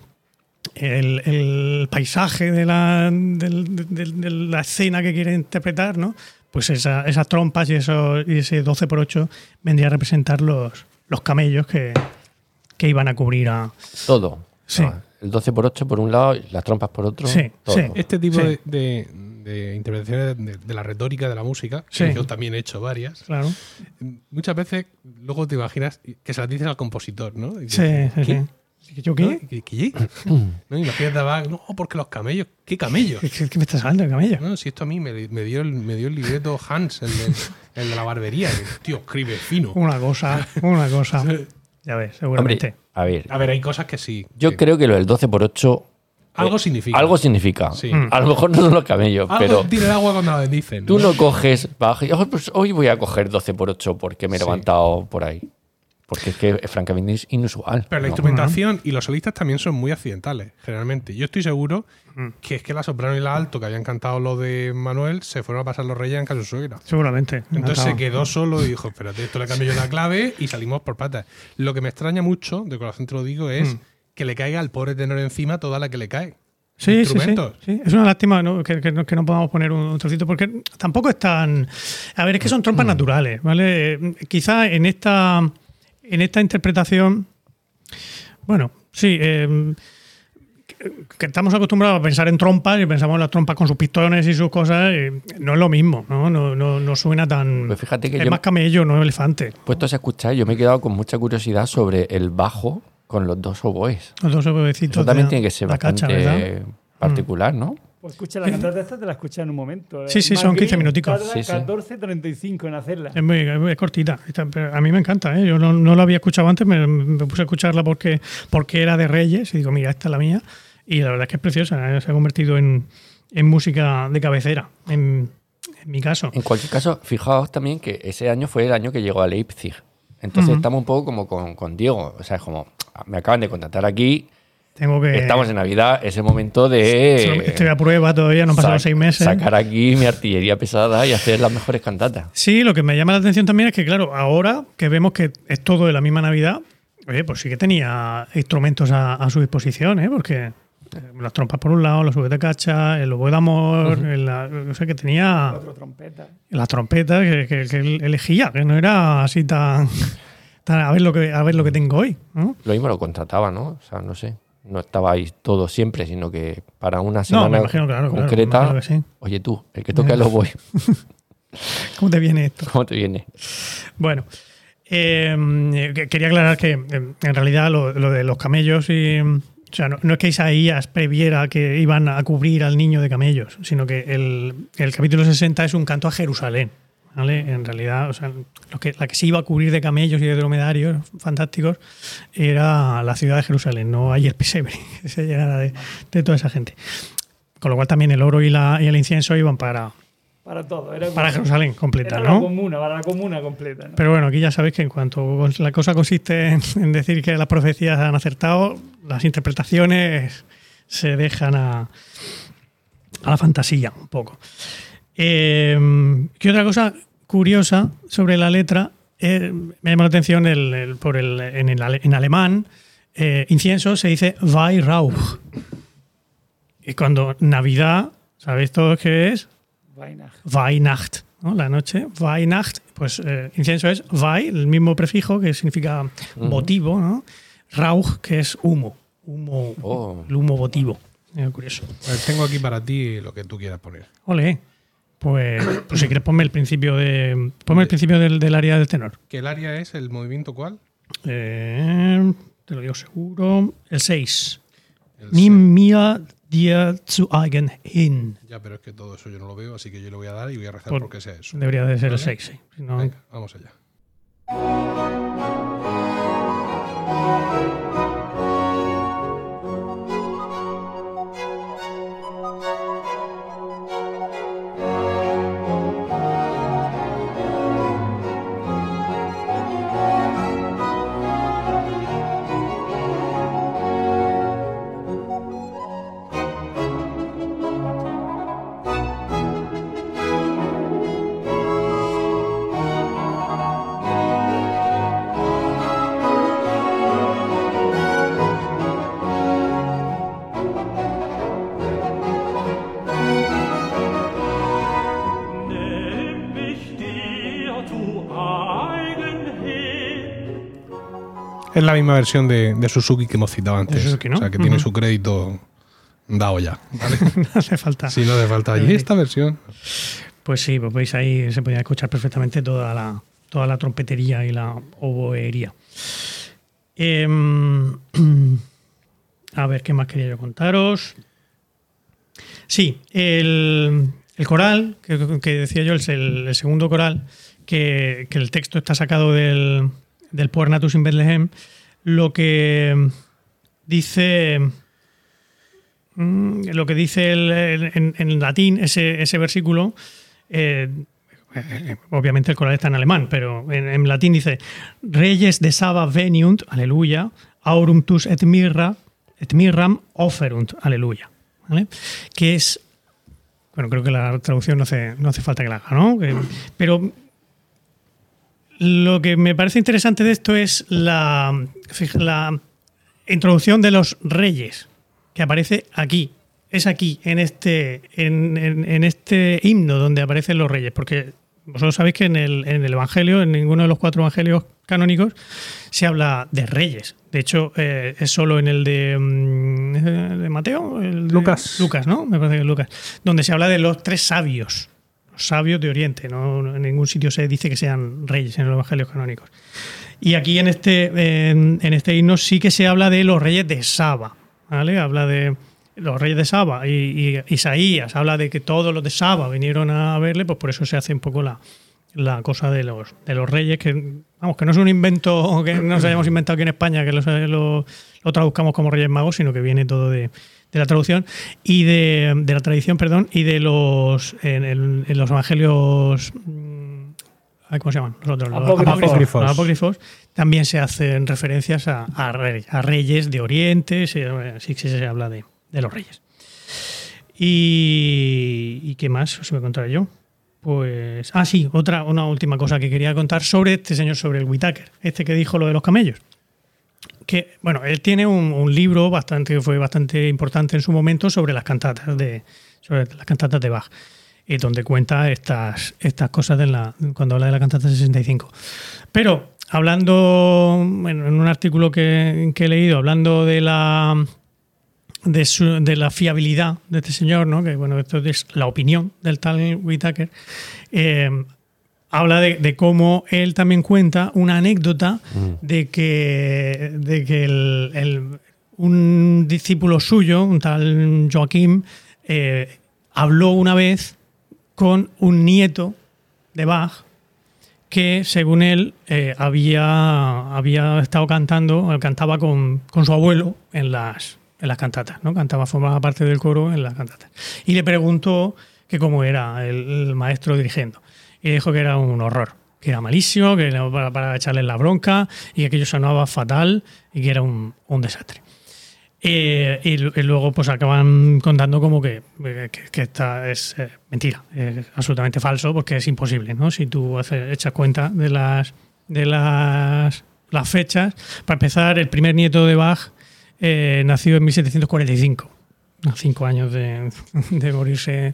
[SPEAKER 2] el, el paisaje de la, del- de, de la escena que quiere interpretar, ¿no? Pues esa- esas trompas y, eso, y ese 12 por 8 vendría a representar los, los camellos que, que iban a cubrir a...
[SPEAKER 3] Todo.
[SPEAKER 2] Sí.
[SPEAKER 3] Ah, El 12 por 8 por un lado y las trompas por otro.
[SPEAKER 2] Sí,
[SPEAKER 3] todo.
[SPEAKER 2] sí.
[SPEAKER 1] Este tipo
[SPEAKER 2] Sí.
[SPEAKER 1] de, de- de intervenciones de, de la retórica de la música,
[SPEAKER 2] Sí.
[SPEAKER 1] que yo también he hecho varias,
[SPEAKER 2] Claro.
[SPEAKER 1] muchas veces luego te imaginas que se las dices al compositor, ¿no? Y
[SPEAKER 2] Sí,
[SPEAKER 1] dices,
[SPEAKER 2] sí,
[SPEAKER 1] ¿qué?
[SPEAKER 2] sí. ¿Yo qué?
[SPEAKER 1] ¿Qué? ¿Qué? ¿No? Imagínate no, porque los camellos, ¿qué camellos?
[SPEAKER 2] ¿Qué, qué me estás hablando de camello?
[SPEAKER 1] No, si esto a mí me, me dio, el, me dio el libreto Hans, el de, el de la barbería. que, tío, escribe fino.
[SPEAKER 2] Una cosa, una cosa. Ya ves, seguramente.
[SPEAKER 3] Hombre, a ver.
[SPEAKER 1] A ver, hay cosas que sí.
[SPEAKER 3] Yo
[SPEAKER 1] que-
[SPEAKER 3] creo que lo del 12 por 8
[SPEAKER 1] Algo
[SPEAKER 3] eh,
[SPEAKER 1] significa.
[SPEAKER 3] Algo significa.
[SPEAKER 1] Sí.
[SPEAKER 3] A lo mejor no son los camellos,
[SPEAKER 1] Algo
[SPEAKER 3] pero
[SPEAKER 1] tira el agua cuando la dicen.
[SPEAKER 3] tú no coges. "Oh, pues hoy voy a coger 12 por 8 porque me he
[SPEAKER 1] Sí.
[SPEAKER 3] levantado por ahí. Porque es que es francamente inusual.
[SPEAKER 1] Pero la
[SPEAKER 3] ¿no?
[SPEAKER 1] instrumentación y los solistas también son muy accidentales, generalmente. Yo estoy seguro que es que la soprano y la alto, que habían cantado lo de Manuel, se fueron a pasar los reyes en casa de su suegra.
[SPEAKER 2] Seguramente.
[SPEAKER 1] Entonces se quedó solo y dijo, espérate, esto le cambio yo la clave y salimos por patas. Lo que me extraña mucho, de corazón te lo digo, es
[SPEAKER 2] Mm.
[SPEAKER 1] que le caiga al pobre tenor encima toda la que le cae.
[SPEAKER 2] Sí, sí, sí. Es una lástima ¿no? que, que no, que no podamos poner un, trocito, porque tampoco es tan. A ver, es que son
[SPEAKER 1] Mm.
[SPEAKER 2] trompas naturales, ¿vale? Eh, Quizá en esta, en esta interpretación. Bueno, sí. eh, que- estamos acostumbrados a pensar en trompas y pensamos en las trompas con sus pistones y sus cosas. y no es lo mismo, ¿no? No, no, no suena tan.
[SPEAKER 3] Pues fíjate que
[SPEAKER 2] es
[SPEAKER 3] yo-
[SPEAKER 2] más camello, no elefante.
[SPEAKER 3] Puestos a escuchar, yo me he quedado con mucha curiosidad sobre el bajo con los dos oboes.
[SPEAKER 2] Los dos obedecitos
[SPEAKER 3] Eso también
[SPEAKER 2] de
[SPEAKER 3] tiene que ser
[SPEAKER 2] cacha,
[SPEAKER 3] bastante particular, ¿no?
[SPEAKER 4] Pues escucha la cantata esta, te la escuchas en un momento.
[SPEAKER 2] Sí, sí,
[SPEAKER 4] Más
[SPEAKER 2] son 15
[SPEAKER 4] Green
[SPEAKER 2] minuticos.
[SPEAKER 4] tarda
[SPEAKER 3] Sí, sí.
[SPEAKER 4] 14.35 en hacerla.
[SPEAKER 2] Es muy, es cortita. A mí me encanta, ¿eh? Yo no, no la había escuchado antes, me, me puse a escucharla porque, porque era de Reyes y digo, mira, esta es la mía. Y la verdad es que es preciosa, ¿eh? se ha convertido en, en música de cabecera, en, en mi caso.
[SPEAKER 3] En cualquier caso, fijaos también que ese año fue el año que llegó a Leipzig. Entonces estamos un poco como con, con Diego. O sea, es como, me acaban de contratar aquí,
[SPEAKER 2] Tengo que.
[SPEAKER 3] estamos en Navidad, es el momento de...
[SPEAKER 2] Estoy a prueba todavía, no han pasado seis meses.
[SPEAKER 3] Sacar aquí mi artillería pesada y hacer las mejores cantatas.
[SPEAKER 2] Sí, lo que me llama la atención también es que, claro, ahora que vemos que es todo de la misma Navidad, oye, pues sí que tenía instrumentos a, a su disposición, ¿eh? Porque eh, las trompas por un lado, los de cacha, el oboe de amor, la- no sé, que tenía
[SPEAKER 4] Cuatro trompetas.
[SPEAKER 2] las trompetas que, que- elegía, que no era así tan, tan a ver lo que a ver lo que tengo hoy, ¿no?
[SPEAKER 3] Lo mismo lo contrataba, ¿no? O sea, no sé. No estabais todos siempre, sino que para una
[SPEAKER 2] No, me
[SPEAKER 3] semana
[SPEAKER 2] imagino, claro, claro,
[SPEAKER 3] concreta,
[SPEAKER 2] me que sí.
[SPEAKER 3] oye tú, el que toca el oboe,
[SPEAKER 2] ¿Cómo te viene esto?
[SPEAKER 3] ¿cómo te viene?
[SPEAKER 2] Bueno, eh, que- quería aclarar que eh, en realidad lo, lo de los camellos y. O sea, no, no es que Isaías previera que iban a cubrir al niño de camellos, sino que el, el capítulo 60 es un canto a Jerusalén. ¿Vale? En realidad, o sea, lo que, la que se iba a cubrir de camellos y de dromedarios fantásticos era la ciudad de Jerusalén, no ahí el pesebre que se llenara de, de toda esa gente. Con lo cual también el oro y, la, y el incienso iban para,
[SPEAKER 4] Para todo. Era,
[SPEAKER 2] para Jerusalén completa,
[SPEAKER 4] era
[SPEAKER 2] ¿no?
[SPEAKER 4] la comuna, para la comuna completa. ¿no?
[SPEAKER 2] Pero bueno, aquí ya sabéis que en cuanto la cosa consiste en, en decir que las profecías han acertado, las interpretaciones se dejan a, a la fantasía un poco. Eh, ¿Qué otra cosa curiosa sobre la letra? Eh, me llama la atención el, el- por el, en, el ale- en alemán, eh, incienso se dice Weihrauch. Y cuando Navidad, ¿sabéis todos qué es? Weihnacht, ¿no? la noche, Weihnacht, pues eh, incienso es Wei, el mismo prefijo que significa votivo, ¿no? Rauch, que es humo, humo,
[SPEAKER 3] Oh.
[SPEAKER 2] el humo votivo. Curioso.
[SPEAKER 1] Pues tengo aquí para ti lo que tú quieras poner.
[SPEAKER 2] Ole, pues, pues si quieres ponme el principio de, ponme el principio del, del área del tenor.
[SPEAKER 1] ¿Que el área es el movimiento cuál?
[SPEAKER 2] Eh, te lo digo seguro, el 6.
[SPEAKER 1] El
[SPEAKER 2] Nimm mir dir zu eigen hin.
[SPEAKER 1] Ya, pero es que todo eso yo no lo veo, así que yo le voy a dar y voy a rezar
[SPEAKER 2] Por-
[SPEAKER 1] porque sea eso.
[SPEAKER 2] Debería de ser el
[SPEAKER 1] Vale.
[SPEAKER 2] 6, sí. Si no-
[SPEAKER 1] Venga, vamos allá. La misma versión de, de Suzuki que hemos citado antes.
[SPEAKER 2] De Suzuki, ¿no?
[SPEAKER 1] O sea, que tiene su crédito dado ya. ¿vale?
[SPEAKER 2] no hace falta.
[SPEAKER 1] si no hace falta. Y esta versión.
[SPEAKER 2] Pues sí, pues veis ahí se podía escuchar perfectamente toda la, toda la trompetería y la oboería. Em, a ver, ¿qué más quería yo contaros? Sí, el, el coral, que, que decía yo, es el, el segundo coral, que, que el texto está sacado del, del Puer Natus in Bethlehem, lo que dice Mm, lo que dice el- en, latín ese, versículo, eh, eh, obviamente el coral está en alemán, pero en, latín dice, Reyes de Saba veniunt, aleluya, aurum tus et mirra, et mirram offerunt, aleluya. ¿Vale? Que es, bueno, creo que la traducción no hace, no hace falta que la haga, ¿no? Que- pero lo que me parece interesante de esto es la, la introducción de los reyes, que aparece aquí. Es aquí, en este, en, en- en este himno donde aparecen los reyes, porque vosotros sabéis que en el, en el Evangelio, en ninguno de los cuatro evangelios canónicos, se habla de reyes. De hecho, eh, es solo en el de, mm, de Mateo, el de-
[SPEAKER 1] Lucas.
[SPEAKER 2] Lucas, ¿no? Me parece que es Lucas, donde se habla de los tres sabios, sabios de Oriente. ¿no? En ningún sitio se dice que sean reyes en los evangelios canónicos. Y aquí en este, en, este himno sí que se habla de los reyes de Saba. ¿vale? Habla de los reyes de Saba. Y, y Isaías habla de que todos los de Saba vinieron a verle, pues por eso se hace un poco la, la cosa de los, de los reyes, que vamos, que no es un invento que nos hayamos inventado aquí en España, que lo, lo- lo traduzcamos como Reyes Magos, sino que viene todo de, de la traducción y de, de la tradición, perdón, y de los en, el- en los evangelios mm, ¿cómo se llaman? Los otros, los
[SPEAKER 4] Apócrifos.
[SPEAKER 1] Apócrifos.
[SPEAKER 2] Los apócrifos también se hacen referencias a, a rey- a reyes de Oriente, se- sí que se habla de, de los reyes. Y, ¿y qué más os voy a contar yo? Pues. Ah, sí, otra, una última cosa que quería contar sobre este señor, sobre el Whitaker, este que dijo lo de los camellos. Que, bueno, él tiene un, libro bastante, que fue bastante importante en su momento sobre las cantatas de, sobre las cantatas de Bach, y donde cuenta estas, estas cosas de la, cuando habla de la cantata 65. Pero hablando, bueno, en un artículo que, he leído, hablando de la de la fiabilidad de este señor, ¿no? que bueno, esto es la opinión del tal Whitaker, eh, habla de, de cómo él también cuenta una anécdota de que, de que el- el- un discípulo suyo, un tal Joaquín, eh, habló una vez con un nieto de Bach que según él eh, había, había estado cantando, cantaba con, con su abuelo en las, en las cantatas, ¿no? Cantaba, formaba parte del coro en las cantatas. Y le preguntó que cómo era el, el maestro dirigiendo. Y dijo que era un horror, que era malísimo, que era para, para echarle la bronca y que aquello sonaba fatal y que era un, un desastre. Eh, y, y luego pues acaban contando como que, eh, que, que esta es eh, mentira, es absolutamente falso porque es imposible, ¿no? Si tú haces, echas cuenta de las de las, las fechas, para empezar, el primer nieto de Bach eh, nació en 1745, a cinco años de, de morirse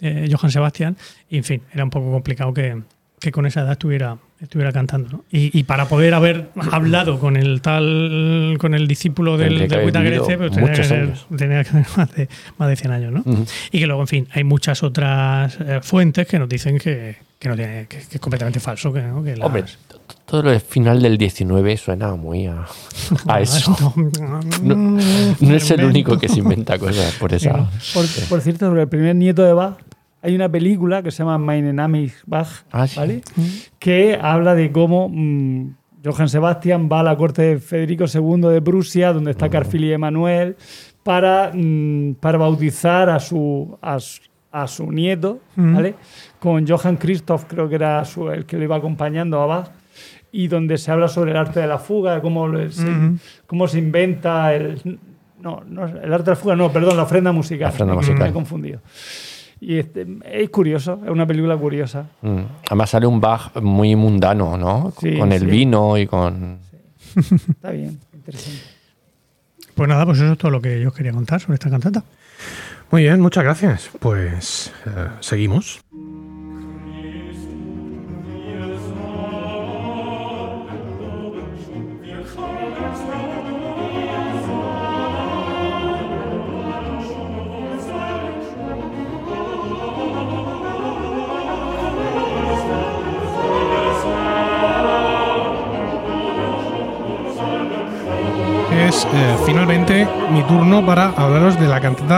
[SPEAKER 2] eh, Johann Sebastian, y en fin, era un poco complicado que, que con esa edad estuviera, estuviera cantando. ¿no? Y, y para poder haber hablado con el tal, con el discípulo del,
[SPEAKER 3] vivido
[SPEAKER 2] este, pues tenía que, ser- tenía que tener más de, más de 100 años. ¿no? Y que luego, en fin, hay muchas otras eh, fuentes que nos dicen que, que, no tiene, que, que es completamente falso. Que, ¿no? que las-
[SPEAKER 3] Hombre, t- t- todo lo del final del 19 suena muy a, a eso. No, no es el único que se inventa cosas por esa.
[SPEAKER 4] Por, por cierto, sobre el primer nieto de Bach, hay una película que se llama Mein Name ist Bach,
[SPEAKER 3] Ah, sí.
[SPEAKER 4] ¿vale? que habla de cómo mm, Johann Sebastian va a la corte de Federico II de Prusia, donde está Carfil y Emanuel, para, mm, para bautizar a su, a, su- a su nieto, ¿vale? Con Johann Christoph, creo que era su- el que lo iba acompañando a Bach, y donde se habla sobre el arte de la fuga, cómo, se,
[SPEAKER 2] Ujú.
[SPEAKER 4] cómo se inventa el... No, no, el arte de la fuga, no, perdón, la ofrenda musical.
[SPEAKER 3] La ofrenda musical.
[SPEAKER 4] Me he confundido. Y este, es curioso, es una película curiosa.
[SPEAKER 3] Mm. Además sale un Bach muy mundano, ¿no?
[SPEAKER 4] Sí,
[SPEAKER 3] con el
[SPEAKER 4] sí.
[SPEAKER 3] vino y con...
[SPEAKER 4] Está bien, interesante.
[SPEAKER 2] Pues nada, pues eso es todo lo que yo os quería contar sobre esta cantata.
[SPEAKER 1] Muy bien, muchas gracias. Pues eh, seguimos.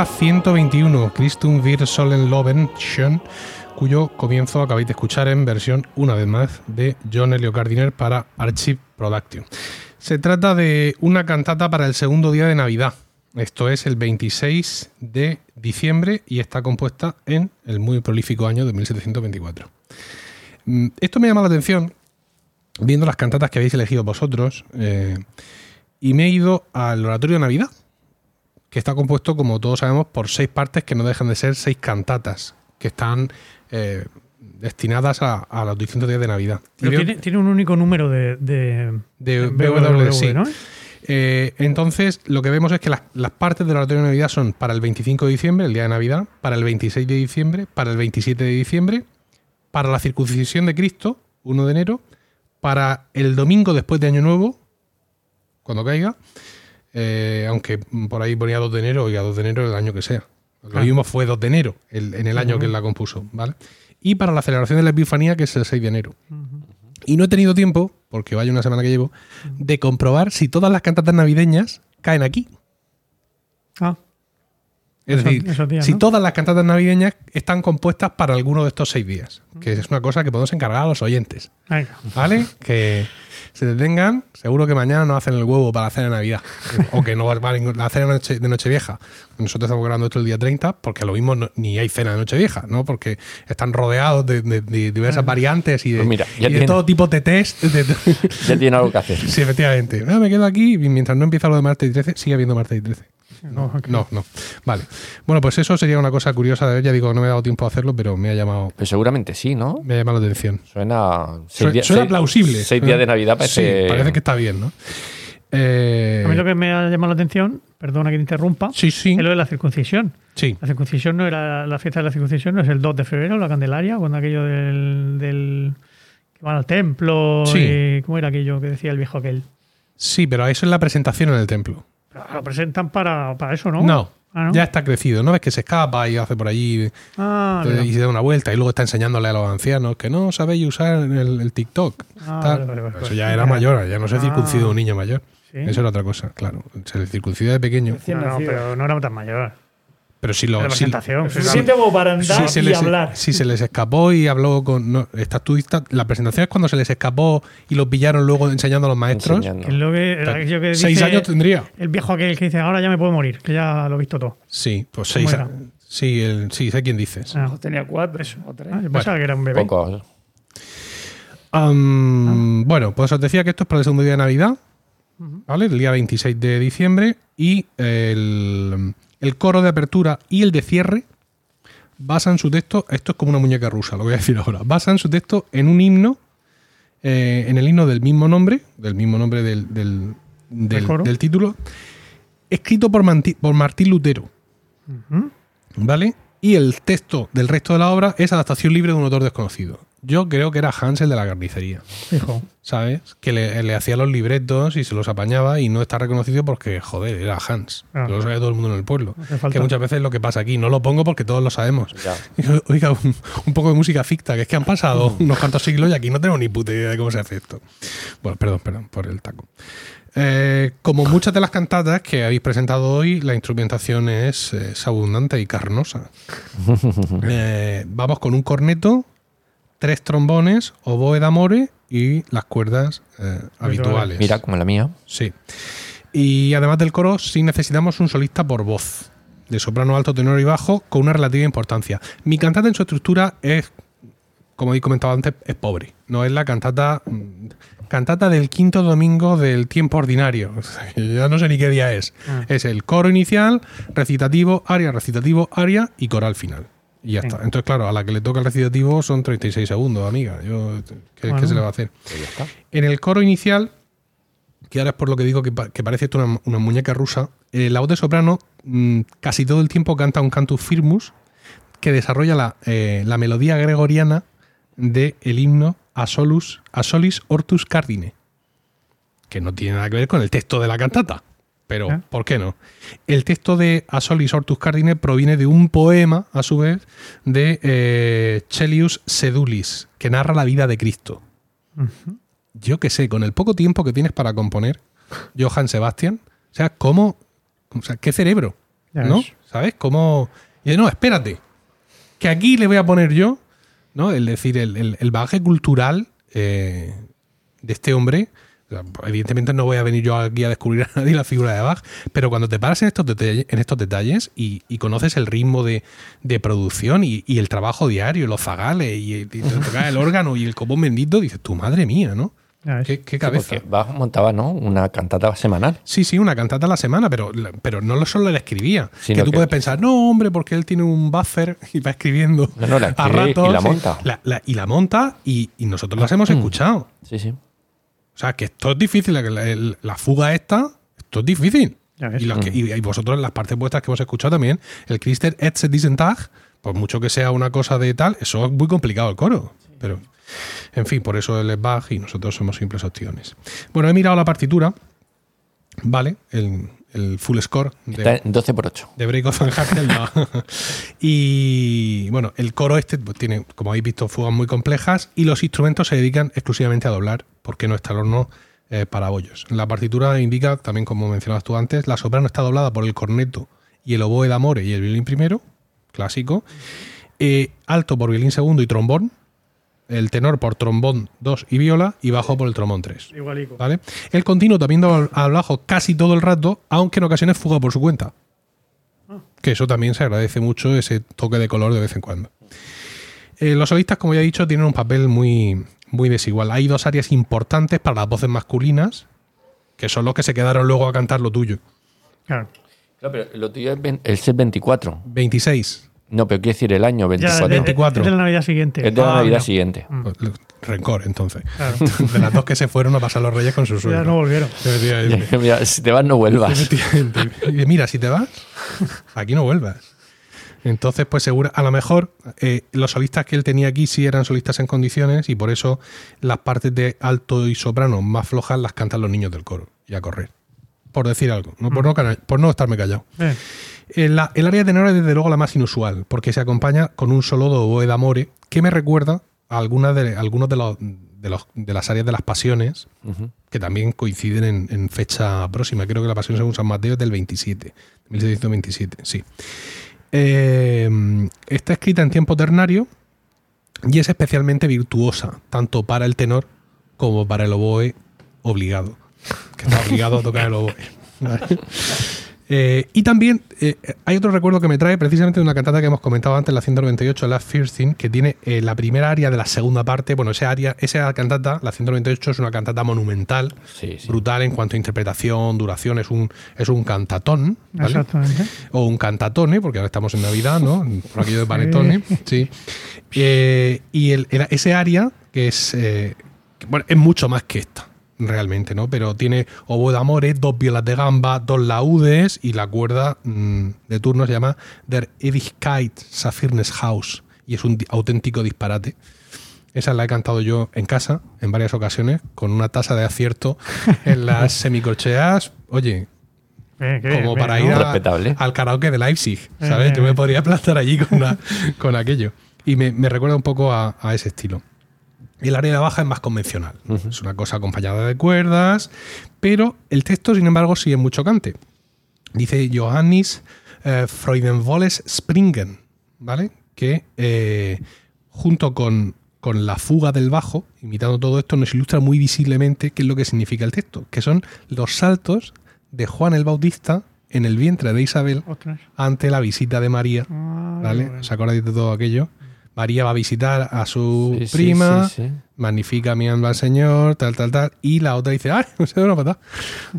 [SPEAKER 1] De la cantata 121, Christum wir sollen loben schön, cuyo comienzo acabáis de escuchar en versión, una vez más, de John Elio Gardiner para Archive Production. Se trata de una cantata para el segundo día de Navidad. Esto es el 26 de diciembre y está compuesta en el muy prolífico año de 1724. Mm, Esto me llama la atención viendo las cantatas que habéis elegido vosotros. eh, y me he ido al oratorio de Navidad, que está compuesto, como todos sabemos, por seis partes que no dejan de ser seis cantatas, que están eh, destinadas a, a los distintos días de Navidad.
[SPEAKER 2] Pero tiene, tiene un único número de, de,
[SPEAKER 1] de
[SPEAKER 2] BWV,
[SPEAKER 1] BWV, sí.
[SPEAKER 2] ¿no?
[SPEAKER 1] Eh, entonces, lo que vemos es que las, las partes del oratorio de Navidad son para el 25 de diciembre, el día de Navidad, para el 26 de diciembre, para el 27 de diciembre, para la circuncisión de Cristo, 1 de enero, para el domingo después de Año Nuevo, cuando caiga, eh, aunque por ahí ponía 2 de enero y a 2 de enero el año que sea. Lo
[SPEAKER 2] Ah.
[SPEAKER 1] mismo fue 2 de enero, el- en el año que él la compuso, ¿vale? Y para la celebración de la Epifanía, que es el 6 de enero. Y no he tenido tiempo, porque vaya una semana que llevo, de comprobar si todas las cantatas navideñas caen aquí.
[SPEAKER 2] Ah,
[SPEAKER 1] Es
[SPEAKER 2] Esos-
[SPEAKER 1] decir,
[SPEAKER 2] esos días,
[SPEAKER 1] si
[SPEAKER 2] ¿no?
[SPEAKER 1] todas las cantatas navideñas están compuestas para alguno de estos seis días, que es una cosa que podemos encargar a los oyentes,
[SPEAKER 2] venga.
[SPEAKER 1] ¿vale? que se detengan, seguro que mañana no hacen el huevo para la cena de Navidad, o que no va a ningún- la cena de, noche, de Nochevieja. Nosotros estamos grabando esto el día 30, porque lo mismo no- ni hay cena de Nochevieja, ¿no? Porque están rodeados de, de- de diversas variantes y de,
[SPEAKER 3] Pues mira, ya
[SPEAKER 1] y de
[SPEAKER 3] tiene-
[SPEAKER 1] todo tipo de test. de-
[SPEAKER 3] Ya tiene algo que hacer.
[SPEAKER 1] Sí, efectivamente. Ah, me quedo aquí y mientras no empieza lo de martes y 13, sigue habiendo martes y 13.
[SPEAKER 2] No.
[SPEAKER 1] No, no. Vale. Bueno, pues eso sería una cosa curiosa de ver. Ya digo, no me he dado tiempo a hacerlo, pero me ha llamado,
[SPEAKER 3] Pues seguramente sí, ¿no?
[SPEAKER 1] me ha llamado la atención.
[SPEAKER 3] Suena.
[SPEAKER 1] Suena,
[SPEAKER 3] días-
[SPEAKER 1] suena
[SPEAKER 3] seis-
[SPEAKER 1] plausible.
[SPEAKER 3] Seis días de Navidad parece.
[SPEAKER 1] Sí, parece que está bien, ¿no? Eh,
[SPEAKER 2] A mí lo que me ha llamado la atención, perdona que te interrumpa,
[SPEAKER 1] Sí, sí.
[SPEAKER 2] es lo de la circuncisión.
[SPEAKER 1] Sí.
[SPEAKER 2] La circuncisión no era la fiesta de la circuncisión, no es el 2 de febrero, la Candelaria, cuando aquello del, del que van al templo
[SPEAKER 1] Sí.
[SPEAKER 2] y cómo era aquello que decía el viejo aquel.
[SPEAKER 1] Sí, pero eso es la presentación en el templo.
[SPEAKER 2] Lo presentan para, para eso, ¿no?
[SPEAKER 1] No,
[SPEAKER 2] Ah, ¿no?
[SPEAKER 1] ya está crecido, ¿no? Es que se escapa y hace por allí
[SPEAKER 2] Ah,
[SPEAKER 1] y se da una vuelta y luego está enseñándole a los ancianos que no sabéis usar el, el TikTok.
[SPEAKER 2] Ah, vale, vale, vale.
[SPEAKER 1] Eso ya era mayor, ya no se
[SPEAKER 2] Ah.
[SPEAKER 1] circuncida un niño mayor.
[SPEAKER 2] Sí.
[SPEAKER 1] Eso era otra cosa, claro. Se le circuncida de pequeño.
[SPEAKER 2] No, no, pero no era tan mayor.
[SPEAKER 1] Pero si lo.
[SPEAKER 2] La
[SPEAKER 1] si-
[SPEAKER 2] presentación. sí,
[SPEAKER 4] Suficiente como para andar
[SPEAKER 1] si se
[SPEAKER 4] y
[SPEAKER 1] les,
[SPEAKER 4] hablar.
[SPEAKER 1] si se les escapó y habló con. No, estás tú- está- la presentación es cuando se les escapó y los pillaron luego enseñando a los maestros.
[SPEAKER 3] Enseñando.
[SPEAKER 2] Es lo que, aquello que
[SPEAKER 1] Seis
[SPEAKER 2] dice
[SPEAKER 1] años tendría.
[SPEAKER 2] El viejo aquel que dice, ahora ya me puedo morir, que ya lo he visto todo.
[SPEAKER 1] Sí, pues
[SPEAKER 2] ¿Cómo
[SPEAKER 1] seis años. Sí, el, sí, sé quién dices.
[SPEAKER 2] Ah,
[SPEAKER 4] tenía cuatro o tres.
[SPEAKER 2] ah, yo pensaba que era un bebé.
[SPEAKER 3] Pocos.
[SPEAKER 1] Am, Bueno, pues os decía que esto es para el segundo día de Navidad, ¿vale? El día 26 de diciembre. Y el, el coro de apertura y el de cierre basan su texto. Esto es como una muñeca rusa, lo voy a decir ahora. Basan su texto en un himno, eh, en el himno del mismo nombre, del mismo nombre del, del, del- título, escrito por, Manti- por Martín Lutero. ¿Vale? Y el texto del resto de la obra es adaptación libre de un autor desconocido. Yo creo que era Hans el de la carnicería,
[SPEAKER 2] Fijo.
[SPEAKER 1] ¿sabes? Que le, le hacía los libretos y se los apañaba y no está reconocido porque, joder, era Hans.
[SPEAKER 2] Ah.
[SPEAKER 1] Lo sabe todo el mundo en el pueblo. Que muchas veces es lo que pasa aquí. No lo pongo porque todos lo sabemos.
[SPEAKER 3] Ya.
[SPEAKER 1] Oiga, un, un poco de música ficta, que es que han pasado unos cuantos siglos y aquí no tengo ni puta idea de cómo se hace esto. Bueno, perdón, perdón por el taco. Eh, como muchas de las cantatas que habéis presentado hoy, la instrumentación es, es abundante y carnosa. Eh, vamos con un corneto, tres trombones, oboe d'amore y las cuerdas eh, habituales.
[SPEAKER 3] Mira, como la mía.
[SPEAKER 1] Sí. Y además del coro, sí necesitamos un solista por voz, de soprano alto, tenor y bajo, con una relativa importancia. Mi cantata en su estructura es, como he comentado antes, es pobre. No es la cantata mm, cantata del quinto domingo del tiempo ordinario. Ya no sé ni qué día es.
[SPEAKER 2] Ah.
[SPEAKER 1] Es el coro inicial, recitativo, aria, recitativo, aria y coral final. Y ya
[SPEAKER 2] Sí.
[SPEAKER 1] está. Entonces, claro, a la que le toca el recitativo son 36 segundos, amiga. Yo, ¿qué, se le va a hacer?
[SPEAKER 3] Pues ya está.
[SPEAKER 1] En el coro inicial, que ahora es por lo que digo que, pa- que parece esto una, una muñeca rusa, eh, la voz de soprano mm, casi todo el tiempo canta un cantus firmus que desarrolla la, eh, la melodía gregoriana del el himno a, solus, a solis ortus cardine, que no tiene nada que ver con el texto de la cantata. Pero,
[SPEAKER 2] ¿Eh?
[SPEAKER 1] ¿por qué no? El texto de A Solis Ortus Cardine proviene de un poema, a su vez, de eh, Chelius Sedulis, que narra la vida de Cristo yo qué sé, con el poco tiempo que tienes para componer, Johann Sebastian, o sea, ¿cómo? O sea, ¿qué cerebro? ¿No? ¿Sabes? ¿Cómo? Y no, espérate, que aquí le voy a poner yo, ¿no? Es decir, el, el- el bagaje cultural eh, de este hombre. O sea, Evidentemente no voy a venir yo aquí a descubrir a nadie la figura de Bach, pero cuando te paras en estos detalles, en estos detalles y, y conoces el ritmo de, de producción y, y el trabajo diario, los zagales y, y tocar el órgano y el copón bendito, dices, tu madre mía, ¿no?
[SPEAKER 2] Ves.
[SPEAKER 1] ¿Qué, qué
[SPEAKER 3] Sí,
[SPEAKER 1] cabeza?
[SPEAKER 3] porque Bach montaba, ¿no? Una cantata semanal.
[SPEAKER 1] Sí, sí, una cantata a la semana, pero, pero no lo solo la escribía.
[SPEAKER 3] Sino
[SPEAKER 1] que tú
[SPEAKER 3] que-
[SPEAKER 1] puedes pensar, no, hombre, porque él tiene un buffer y va escribiendo
[SPEAKER 3] No, no, la
[SPEAKER 1] a
[SPEAKER 3] escribe y
[SPEAKER 1] ratos.
[SPEAKER 3] la
[SPEAKER 1] sí.
[SPEAKER 3] monta.
[SPEAKER 1] La- la- y la monta y, y nosotros las hemos escuchado.
[SPEAKER 3] Sí, sí.
[SPEAKER 1] O sea, que esto es difícil, la, la- la fuga esta, esto es difícil. Y, los que- y- y vosotros en las partes vuestras que hemos escuchado también, el Christer Etze diesen Tag, por mucho que sea una cosa de tal, eso es muy complicado el coro. Pero, en fin, por eso él es Bach y nosotros somos simples opciones. Bueno, he mirado la partitura, ¿vale? El, el full score de,
[SPEAKER 3] Está en 12 por 8.
[SPEAKER 1] de Break of no. y bueno, el coro este pues, tiene, como habéis visto, fugas muy complejas y los instrumentos se dedican exclusivamente a doblar, porque no está el horno eh, para bollos. La partitura indica, también como mencionabas tú antes, la soprano está doblada por el corneto y el oboe d'amore y el violín primero, clásico, eh, alto por violín segundo y trombón, el tenor por trombón 2 y viola y bajo por el trombón 3.
[SPEAKER 2] Igualico.
[SPEAKER 1] ¿Vale? El continuo también al, al bajo casi todo el rato, aunque en ocasiones fuga por su cuenta. Que eso también se agradece mucho, ese toque de color de vez en cuando. Eh, los solistas, como ya he dicho, tienen un papel muy, muy desigual. Hay dos áreas importantes para las voces masculinas, que son los que se quedaron luego a cantar lo tuyo.
[SPEAKER 2] Claro.
[SPEAKER 3] Claro, pero lo tuyo es ven- el set 24.
[SPEAKER 1] 26.
[SPEAKER 3] No, pero quiere decir el año
[SPEAKER 2] Ya,
[SPEAKER 3] 24.
[SPEAKER 2] de- de-
[SPEAKER 1] 24.
[SPEAKER 2] Es de la Navidad siguiente.
[SPEAKER 3] es de la
[SPEAKER 2] Ah,
[SPEAKER 3] Navidad
[SPEAKER 2] mira.
[SPEAKER 3] siguiente.
[SPEAKER 1] Pues, Rencor, entonces.
[SPEAKER 2] Claro.
[SPEAKER 1] De las dos que se fueron a pasar los reyes con su suegro.
[SPEAKER 2] ya no volvieron.
[SPEAKER 3] Mira, si te vas, no vuelvas.
[SPEAKER 1] Mira, si te vas, aquí no vuelvas. Entonces, pues seguro, a lo mejor eh, los solistas que él tenía aquí sí eran solistas en condiciones y por eso las partes de alto y soprano más flojas las cantan los niños del coro y a correr. por decir algo, ¿no? Por, no, cana- por no estarme callado.
[SPEAKER 2] Eh,
[SPEAKER 1] Eh, el área de tenor es desde luego la más inusual, porque se acompaña con un solo de oboe d'amore que me recuerda a algunas de, algunos de, los, de, los- de las áreas de las pasiones, que también coinciden en, en fecha próxima. Creo que la pasión según San Mateo es del 27, 1727, sí. Eh, está escrita en tiempo ternario y es especialmente virtuosa, tanto para el tenor como para el oboe obligado, que está obligado a tocar el oboe. ¿vale? Eh, y también eh, hay otro recuerdo que me trae precisamente de una cantata que hemos comentado antes, la 198, la First Thing, que tiene eh, la primera área de la segunda parte. Bueno, esa área, esa cantata, la 198, es una cantata monumental,
[SPEAKER 3] Sí, sí.
[SPEAKER 1] brutal en cuanto a interpretación, duración, es un, es un cantatón, ¿vale?
[SPEAKER 2] Exactamente.
[SPEAKER 1] o un cantatone, porque ahora estamos en Navidad, ¿no? Por aquello de panetone, sí. Eh, y el- el- ese área, que es, eh, que, bueno, es mucho más que esta, realmente, ¿no? Pero tiene oboe de amores, dos violas de gamba, dos laudes y la cuerda mm, de turno se llama Der Ewigkeit Saphirnes Haus y es un auténtico disparate. Esa la he cantado yo en casa en varias ocasiones con una tasa de acierto en las semicorcheas. Oye, como
[SPEAKER 2] bien,
[SPEAKER 1] para
[SPEAKER 2] bien,
[SPEAKER 1] ir
[SPEAKER 2] ¿no?
[SPEAKER 1] a-
[SPEAKER 3] Respetable.
[SPEAKER 1] al karaoke de Leipzig, ¿sabes?
[SPEAKER 2] Eh.
[SPEAKER 1] Yo me podría plantar allí con, una- con aquello. Y me, me recuerda un poco a, a ese estilo. El área baja es más convencional. Es una cosa acompañada de cuerdas, pero el texto, sin embargo, sí es muy chocante. Dice Johannes eh, Freudenvolles Springen, ¿vale? Que eh, junto con, con la fuga del bajo, imitando todo esto, nos ilustra muy visiblemente qué es lo que significa el texto, que son los saltos de Juan el Bautista en el vientre de Isabel
[SPEAKER 2] Ostras.
[SPEAKER 1] ante la visita de María.
[SPEAKER 2] Ah,
[SPEAKER 1] ¿Vale?
[SPEAKER 2] bueno.
[SPEAKER 1] ¿Os acordáis de todo aquello? María va a visitar a su
[SPEAKER 3] Sí,
[SPEAKER 1] prima,
[SPEAKER 3] sí, sí.
[SPEAKER 1] magnifica mi alma al Señor, tal, tal, tal. Y la otra dice, ¡ay! Se da una patada.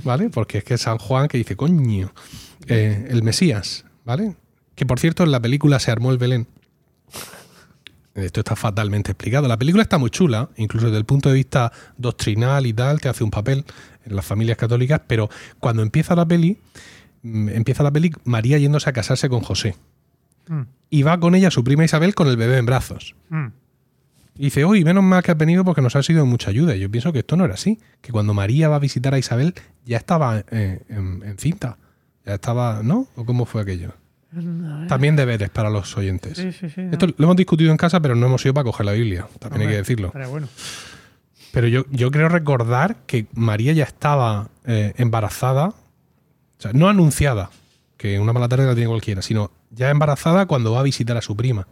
[SPEAKER 1] ¿Vale? Porque es que es San Juan que dice, coño, eh, el Mesías, ¿vale? Que por cierto, en la película se armó el Belén. Esto está fatalmente explicado. La película está muy chula, incluso desde el punto de vista doctrinal y tal, te hace un papel en las familias católicas, pero cuando empieza la peli, mm, empieza la peli María yéndose a casarse con José.
[SPEAKER 2] Mm,
[SPEAKER 1] Y va con ella su prima Isabel con el bebé en brazos.
[SPEAKER 2] mm.
[SPEAKER 1] Y dice, uy, menos mal que has venido porque nos ha sido de mucha ayuda. Y yo pienso que esto no era así. Que cuando María va a visitar a Isabel ya estaba eh, en, en cinta. Ya estaba, ¿no? ¿O cómo fue aquello? También deberes para los oyentes.
[SPEAKER 2] Sí, sí, sí.
[SPEAKER 1] Esto lo hemos discutido en casa, pero no hemos ido para coger la Biblia. También hay que decirlo.
[SPEAKER 2] Bueno.
[SPEAKER 1] Pero yo, yo creo recordar que María ya estaba eh, embarazada, o sea, no anunciada, que una mala tarde la tiene cualquiera, sino ya embarazada cuando va a visitar a su prima.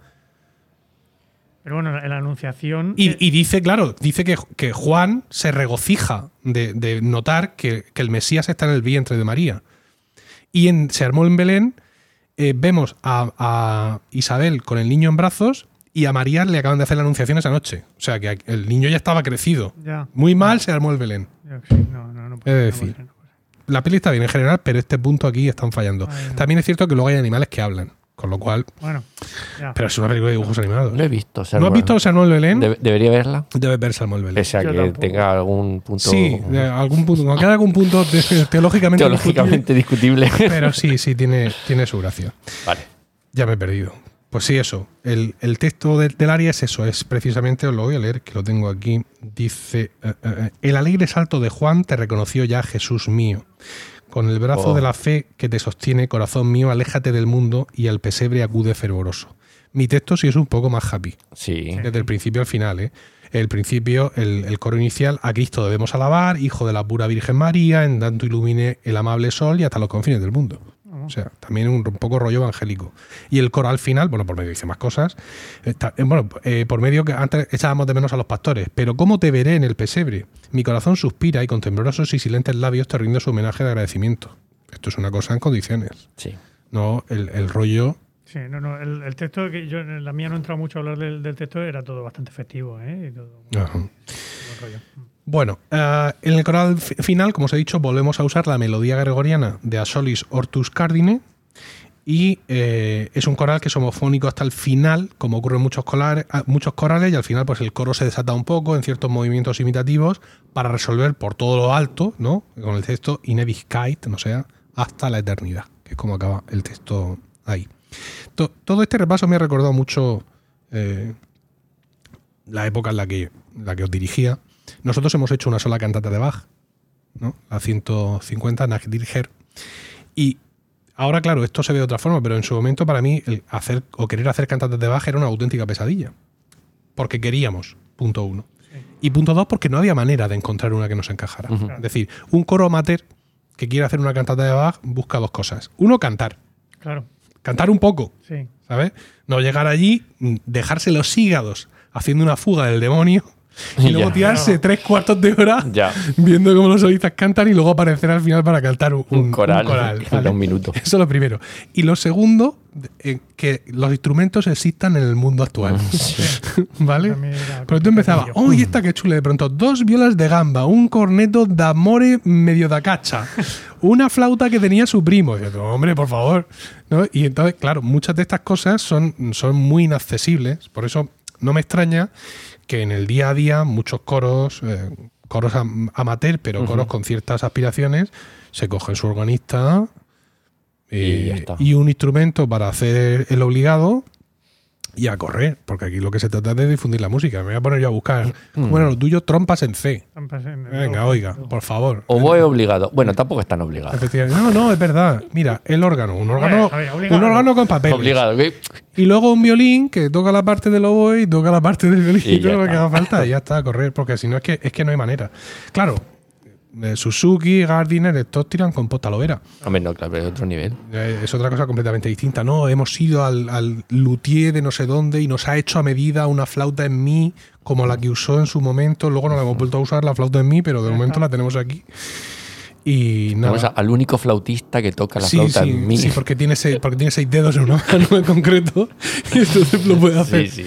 [SPEAKER 2] Pero bueno, en la anunciación.
[SPEAKER 1] Y, y dice, claro, dice que, que Juan se regocija de, de notar que, que el Mesías está en el vientre de María. Y en, se armó en Belén, eh, vemos a, a Isabel con el niño en brazos y a María le acaban de hacer la anunciación esa noche. O sea que el niño ya estaba crecido.
[SPEAKER 2] Ya.
[SPEAKER 1] Muy mal se armó el Belén.
[SPEAKER 2] Sí, no, no, no puede
[SPEAKER 1] Es decir,
[SPEAKER 2] no puede.
[SPEAKER 1] La peli está bien en general, pero este punto aquí están fallando. También es cierto que luego hay animales que hablan, con lo cual.
[SPEAKER 2] Bueno, ya.
[SPEAKER 1] Pero es una película de dibujos animados.
[SPEAKER 3] No he visto.
[SPEAKER 1] ¿No has visto Samuel Belén?
[SPEAKER 3] Debe- debería verla.
[SPEAKER 1] Debes ver Samuel Belén.
[SPEAKER 3] Pese a que
[SPEAKER 2] tampoco.
[SPEAKER 3] tenga algún punto
[SPEAKER 1] Sí, de algún punto. Aunque haya algún punto te- teológicamente.
[SPEAKER 3] teológicamente discutible.
[SPEAKER 1] discutible, Pero sí, sí, tiene, tiene su gracia.
[SPEAKER 3] vale.
[SPEAKER 1] Ya me he perdido. Pues sí, eso. El, el texto del, del área es eso. Es precisamente, os lo voy a leer, que lo tengo aquí. Dice: eh, eh, El alegre salto de Juan te reconoció ya, Jesús mío. Con el brazo
[SPEAKER 3] Oh.
[SPEAKER 1] de la fe que te sostiene, corazón mío, aléjate del mundo y al pesebre acude fervoroso. Mi texto sí es un poco más happy.
[SPEAKER 3] Sí.
[SPEAKER 1] Desde el principio al final, ¿eh? El principio, el, el coro inicial, a Cristo debemos alabar, Hijo de la pura Virgen María, en tanto ilumine el amable sol y hasta los confines del mundo. O sea, también un, un poco rollo evangélico. Y el coro al final, bueno, por medio dice más cosas. está- eh, bueno, eh, por medio que antes echábamos de menos a los pastores. Pero ¿cómo te veré en el pesebre? Mi corazón suspira y con temblorosos y silentes labios te rindo su homenaje de agradecimiento. Esto es una cosa en condiciones.
[SPEAKER 3] Sí.
[SPEAKER 1] No el, el rollo.
[SPEAKER 2] Sí, no, no. El, el texto que yo, en la mía no he entrado mucho a hablar del, del texto, era todo bastante festivo, ¿eh? Y todo muy-
[SPEAKER 1] Ajá. Bueno, eh, en el coral fi- final, como os he dicho, volvemos a usar la melodía gregoriana de Asolis Ortus Cardine y eh, es un coral que es homofónico hasta el final, como ocurre en muchos, corales, y al final pues el coro se desata un poco en ciertos movimientos imitativos para resolver por todo lo alto, ¿no? Con el texto Ineviskait, no sea, hasta la eternidad, que es como acaba el texto ahí. To- todo este repaso me ha recordado mucho eh, la época en la que, la que os dirigía. Nosotros hemos hecho una sola cantata de Bach ¿no? La 150 Nagdirger. Y ahora, claro, esto se ve de otra forma, pero en su momento para mí el hacer o querer hacer cantatas de Bach era una auténtica pesadilla. Porque queríamos, punto uno. Y punto dos, porque no había manera de encontrar una que nos encajara. Es decir, un coro amateur que quiere hacer una cantata de Bach busca dos cosas. Uno, cantar.
[SPEAKER 2] Claro,
[SPEAKER 1] Cantar un poco,
[SPEAKER 2] sí.
[SPEAKER 1] ¿sabes? No llegar allí, mm, dejarse los hígados haciendo una fuga del demonio y luego
[SPEAKER 3] Ya.
[SPEAKER 1] tirarse tres cuartos de hora
[SPEAKER 3] Ya.
[SPEAKER 1] viendo cómo los solistas cantan y luego aparecer al final para cantar un,
[SPEAKER 3] Un coral.
[SPEAKER 1] ¿vale? Eso es lo primero. Y lo segundo, eh, que los instrumentos existan en el mundo actual. ¿Vale?
[SPEAKER 2] También era
[SPEAKER 1] Pero tú empezabas. ¡oh, y esta que chula! De pronto, dos violas de gamba, un corneto d'amore medio da cacha, una flauta que tenía su primo. Y yo, hombre, por favor. ¿No? Y entonces, claro, muchas de estas cosas son, son muy inaccesibles. Por eso no me extraña que en el día a día muchos coros, eh, coros am- amateur, pero coros con ciertas aspiraciones, se cogen su organista
[SPEAKER 3] Y
[SPEAKER 1] eh, un instrumento para hacer el obligado y a correr, porque aquí lo que se trata es de difundir la música. Me voy a poner yo a buscar,
[SPEAKER 3] Mm.
[SPEAKER 1] bueno, lo tuyo, trompas en C.
[SPEAKER 2] En
[SPEAKER 1] Venga, oiga, por favor.
[SPEAKER 3] Oboe obligado. Bueno, tampoco están obligados.
[SPEAKER 1] No, no, es verdad. Mira, el órgano, un órgano, un órgano con papel.
[SPEAKER 3] Obligado. ¿qué?
[SPEAKER 1] Y luego un violín que toca la parte del oboe y toca la parte del violín
[SPEAKER 3] Y
[SPEAKER 1] todo lo que haga falta y ya está, a correr, porque si no es que, es que no hay manera. Claro, eh, Suzuki, Gardiner, estos tiran con posta lovera.
[SPEAKER 3] Hombre, no, claro, pero es otro nivel.
[SPEAKER 1] Eh, Es otra cosa completamente distinta. No, hemos ido al, al luthier de no sé dónde y nos ha hecho a medida una flauta en mi, como la que usó en su momento. Luego no la hemos vuelto a usar la flauta en mi, pero de momento la tenemos aquí. Y nada.
[SPEAKER 3] Vamos a- al único flautista que toca la
[SPEAKER 1] sí,
[SPEAKER 3] flauta
[SPEAKER 1] sí,
[SPEAKER 3] en mi.
[SPEAKER 1] sí, porque tiene, seis, porque tiene seis dedos en una mano en concreto y entonces lo puede hacer.
[SPEAKER 3] Sí.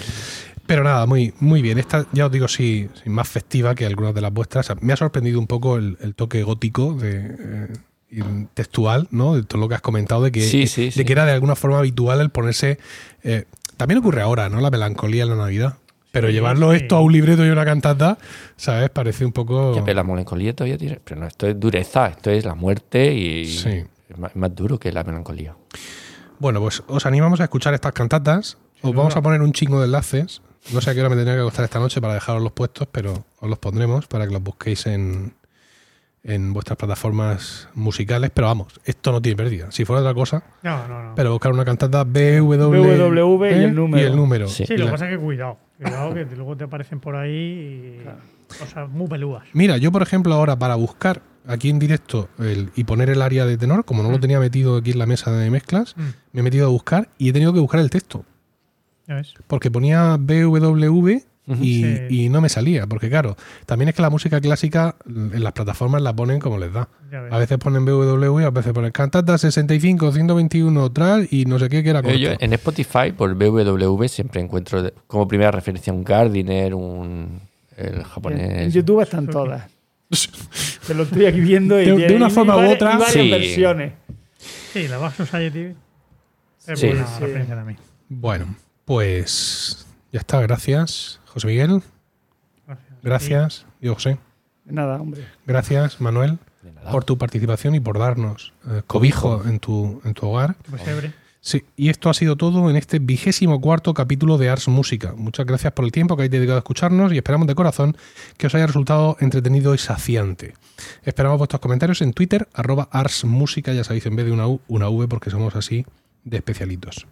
[SPEAKER 1] Pero nada, muy, muy bien. Esta, ya os digo, sí, más festiva que algunas de las vuestras. Me ha sorprendido un poco el, el toque gótico de, eh, y textual, ¿no? De todo lo que has comentado, de que,
[SPEAKER 3] Sí, sí,
[SPEAKER 1] de
[SPEAKER 3] sí.
[SPEAKER 1] que era de alguna forma habitual el ponerse. eh, también ocurre ahora, ¿no? La melancolía en la Navidad. Pero llevarlo
[SPEAKER 2] sí.
[SPEAKER 1] esto a un libreto y una cantata, ¿sabes? Parece un poco.
[SPEAKER 3] Ya, pero la melancolía todavía tiene. Pero no, esto es dureza, esto es la muerte y.
[SPEAKER 1] Sí.
[SPEAKER 3] Es más, es más duro que la melancolía.
[SPEAKER 1] Bueno, pues os animamos a escuchar estas cantatas. Os vamos a poner un chingo de enlaces. No sé a qué hora me tendría que costar esta noche para dejaros los puestos, pero os los pondremos para que los busquéis en, en vuestras plataformas musicales. Pero vamos, esto no tiene pérdida. Si fuera otra cosa,
[SPEAKER 2] No, no, no.
[SPEAKER 1] pero buscar una cantata BW,
[SPEAKER 4] BWV y el número.
[SPEAKER 1] Y el número.
[SPEAKER 3] Sí.
[SPEAKER 2] sí, lo que pasa es que cuidado. Cuidado que luego te aparecen por ahí y cosas muy pelúas.
[SPEAKER 1] Mira, yo por ejemplo ahora para buscar aquí en directo el- y poner el área de tenor, como no lo tenía metido aquí en la mesa de mezclas,
[SPEAKER 2] Mm,
[SPEAKER 1] me he metido a buscar y he tenido que buscar el texto.
[SPEAKER 2] ya ves.
[SPEAKER 1] porque ponía BWV Y,
[SPEAKER 2] Sí.
[SPEAKER 1] y no me salía, porque claro, también es que la música clásica en las plataformas la ponen como les da. A veces ponen BWV, a veces ponen cantata 65, 121, tal, y no sé qué, que era corto.
[SPEAKER 3] Yo en Spotify, por BWV, siempre encuentro como primera referencia un Gardiner, un. El japonés.
[SPEAKER 4] en YouTube están todas. Te lo estoy aquí viendo y
[SPEAKER 1] De- de una
[SPEAKER 4] y
[SPEAKER 1] forma u
[SPEAKER 4] varias-
[SPEAKER 1] otra.
[SPEAKER 4] y varias
[SPEAKER 3] Sí.
[SPEAKER 4] versiones.
[SPEAKER 2] Sí, la Bass Society es
[SPEAKER 3] Sí.
[SPEAKER 2] buena
[SPEAKER 4] Sí.
[SPEAKER 2] referencia también.
[SPEAKER 1] Bueno, pues ya está, gracias, José Miguel.
[SPEAKER 2] Gracias.
[SPEAKER 1] Gracias, yo José.
[SPEAKER 4] Nada, hombre.
[SPEAKER 1] Gracias, Manuel,
[SPEAKER 3] De
[SPEAKER 1] por tu participación y por darnos eh, cobijo en tu, en tu hogar. Sí, y esto ha sido todo en este vigésimo cuarto capítulo de Ars Música. Muchas gracias por el tiempo que habéis dedicado a escucharnos y esperamos de corazón que os haya resultado entretenido y saciante. Esperamos vuestros comentarios en Twitter, arroba Ars Música, ya sabéis, en vez de una U, una V, porque somos así de especialitos.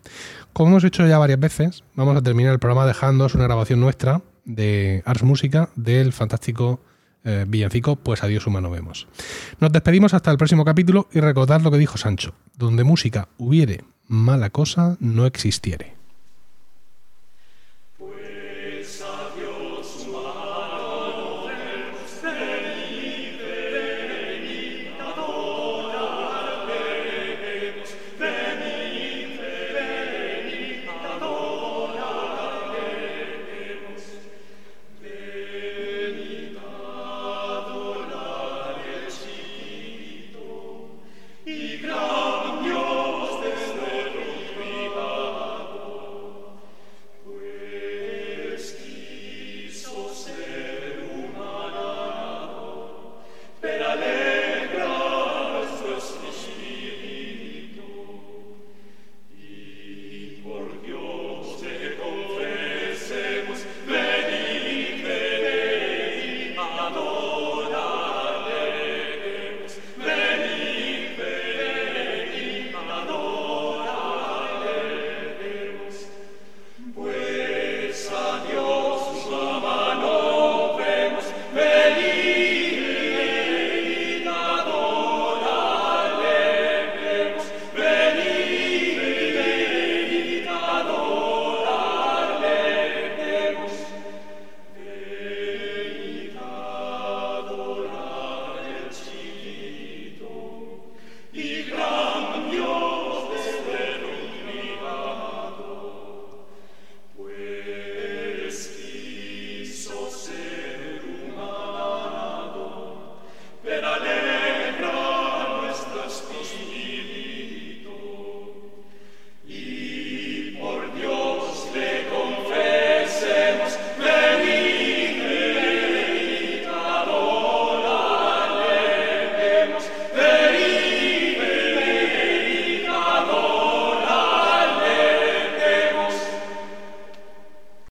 [SPEAKER 1] Como hemos hecho ya varias veces, vamos a terminar el programa dejándoos una grabación nuestra de Ars Música del fantástico eh, villancico Pues adiós humano vemos. Nos despedimos hasta el próximo capítulo y recordad lo que dijo Sancho, donde música hubiere, mala cosa no existiere.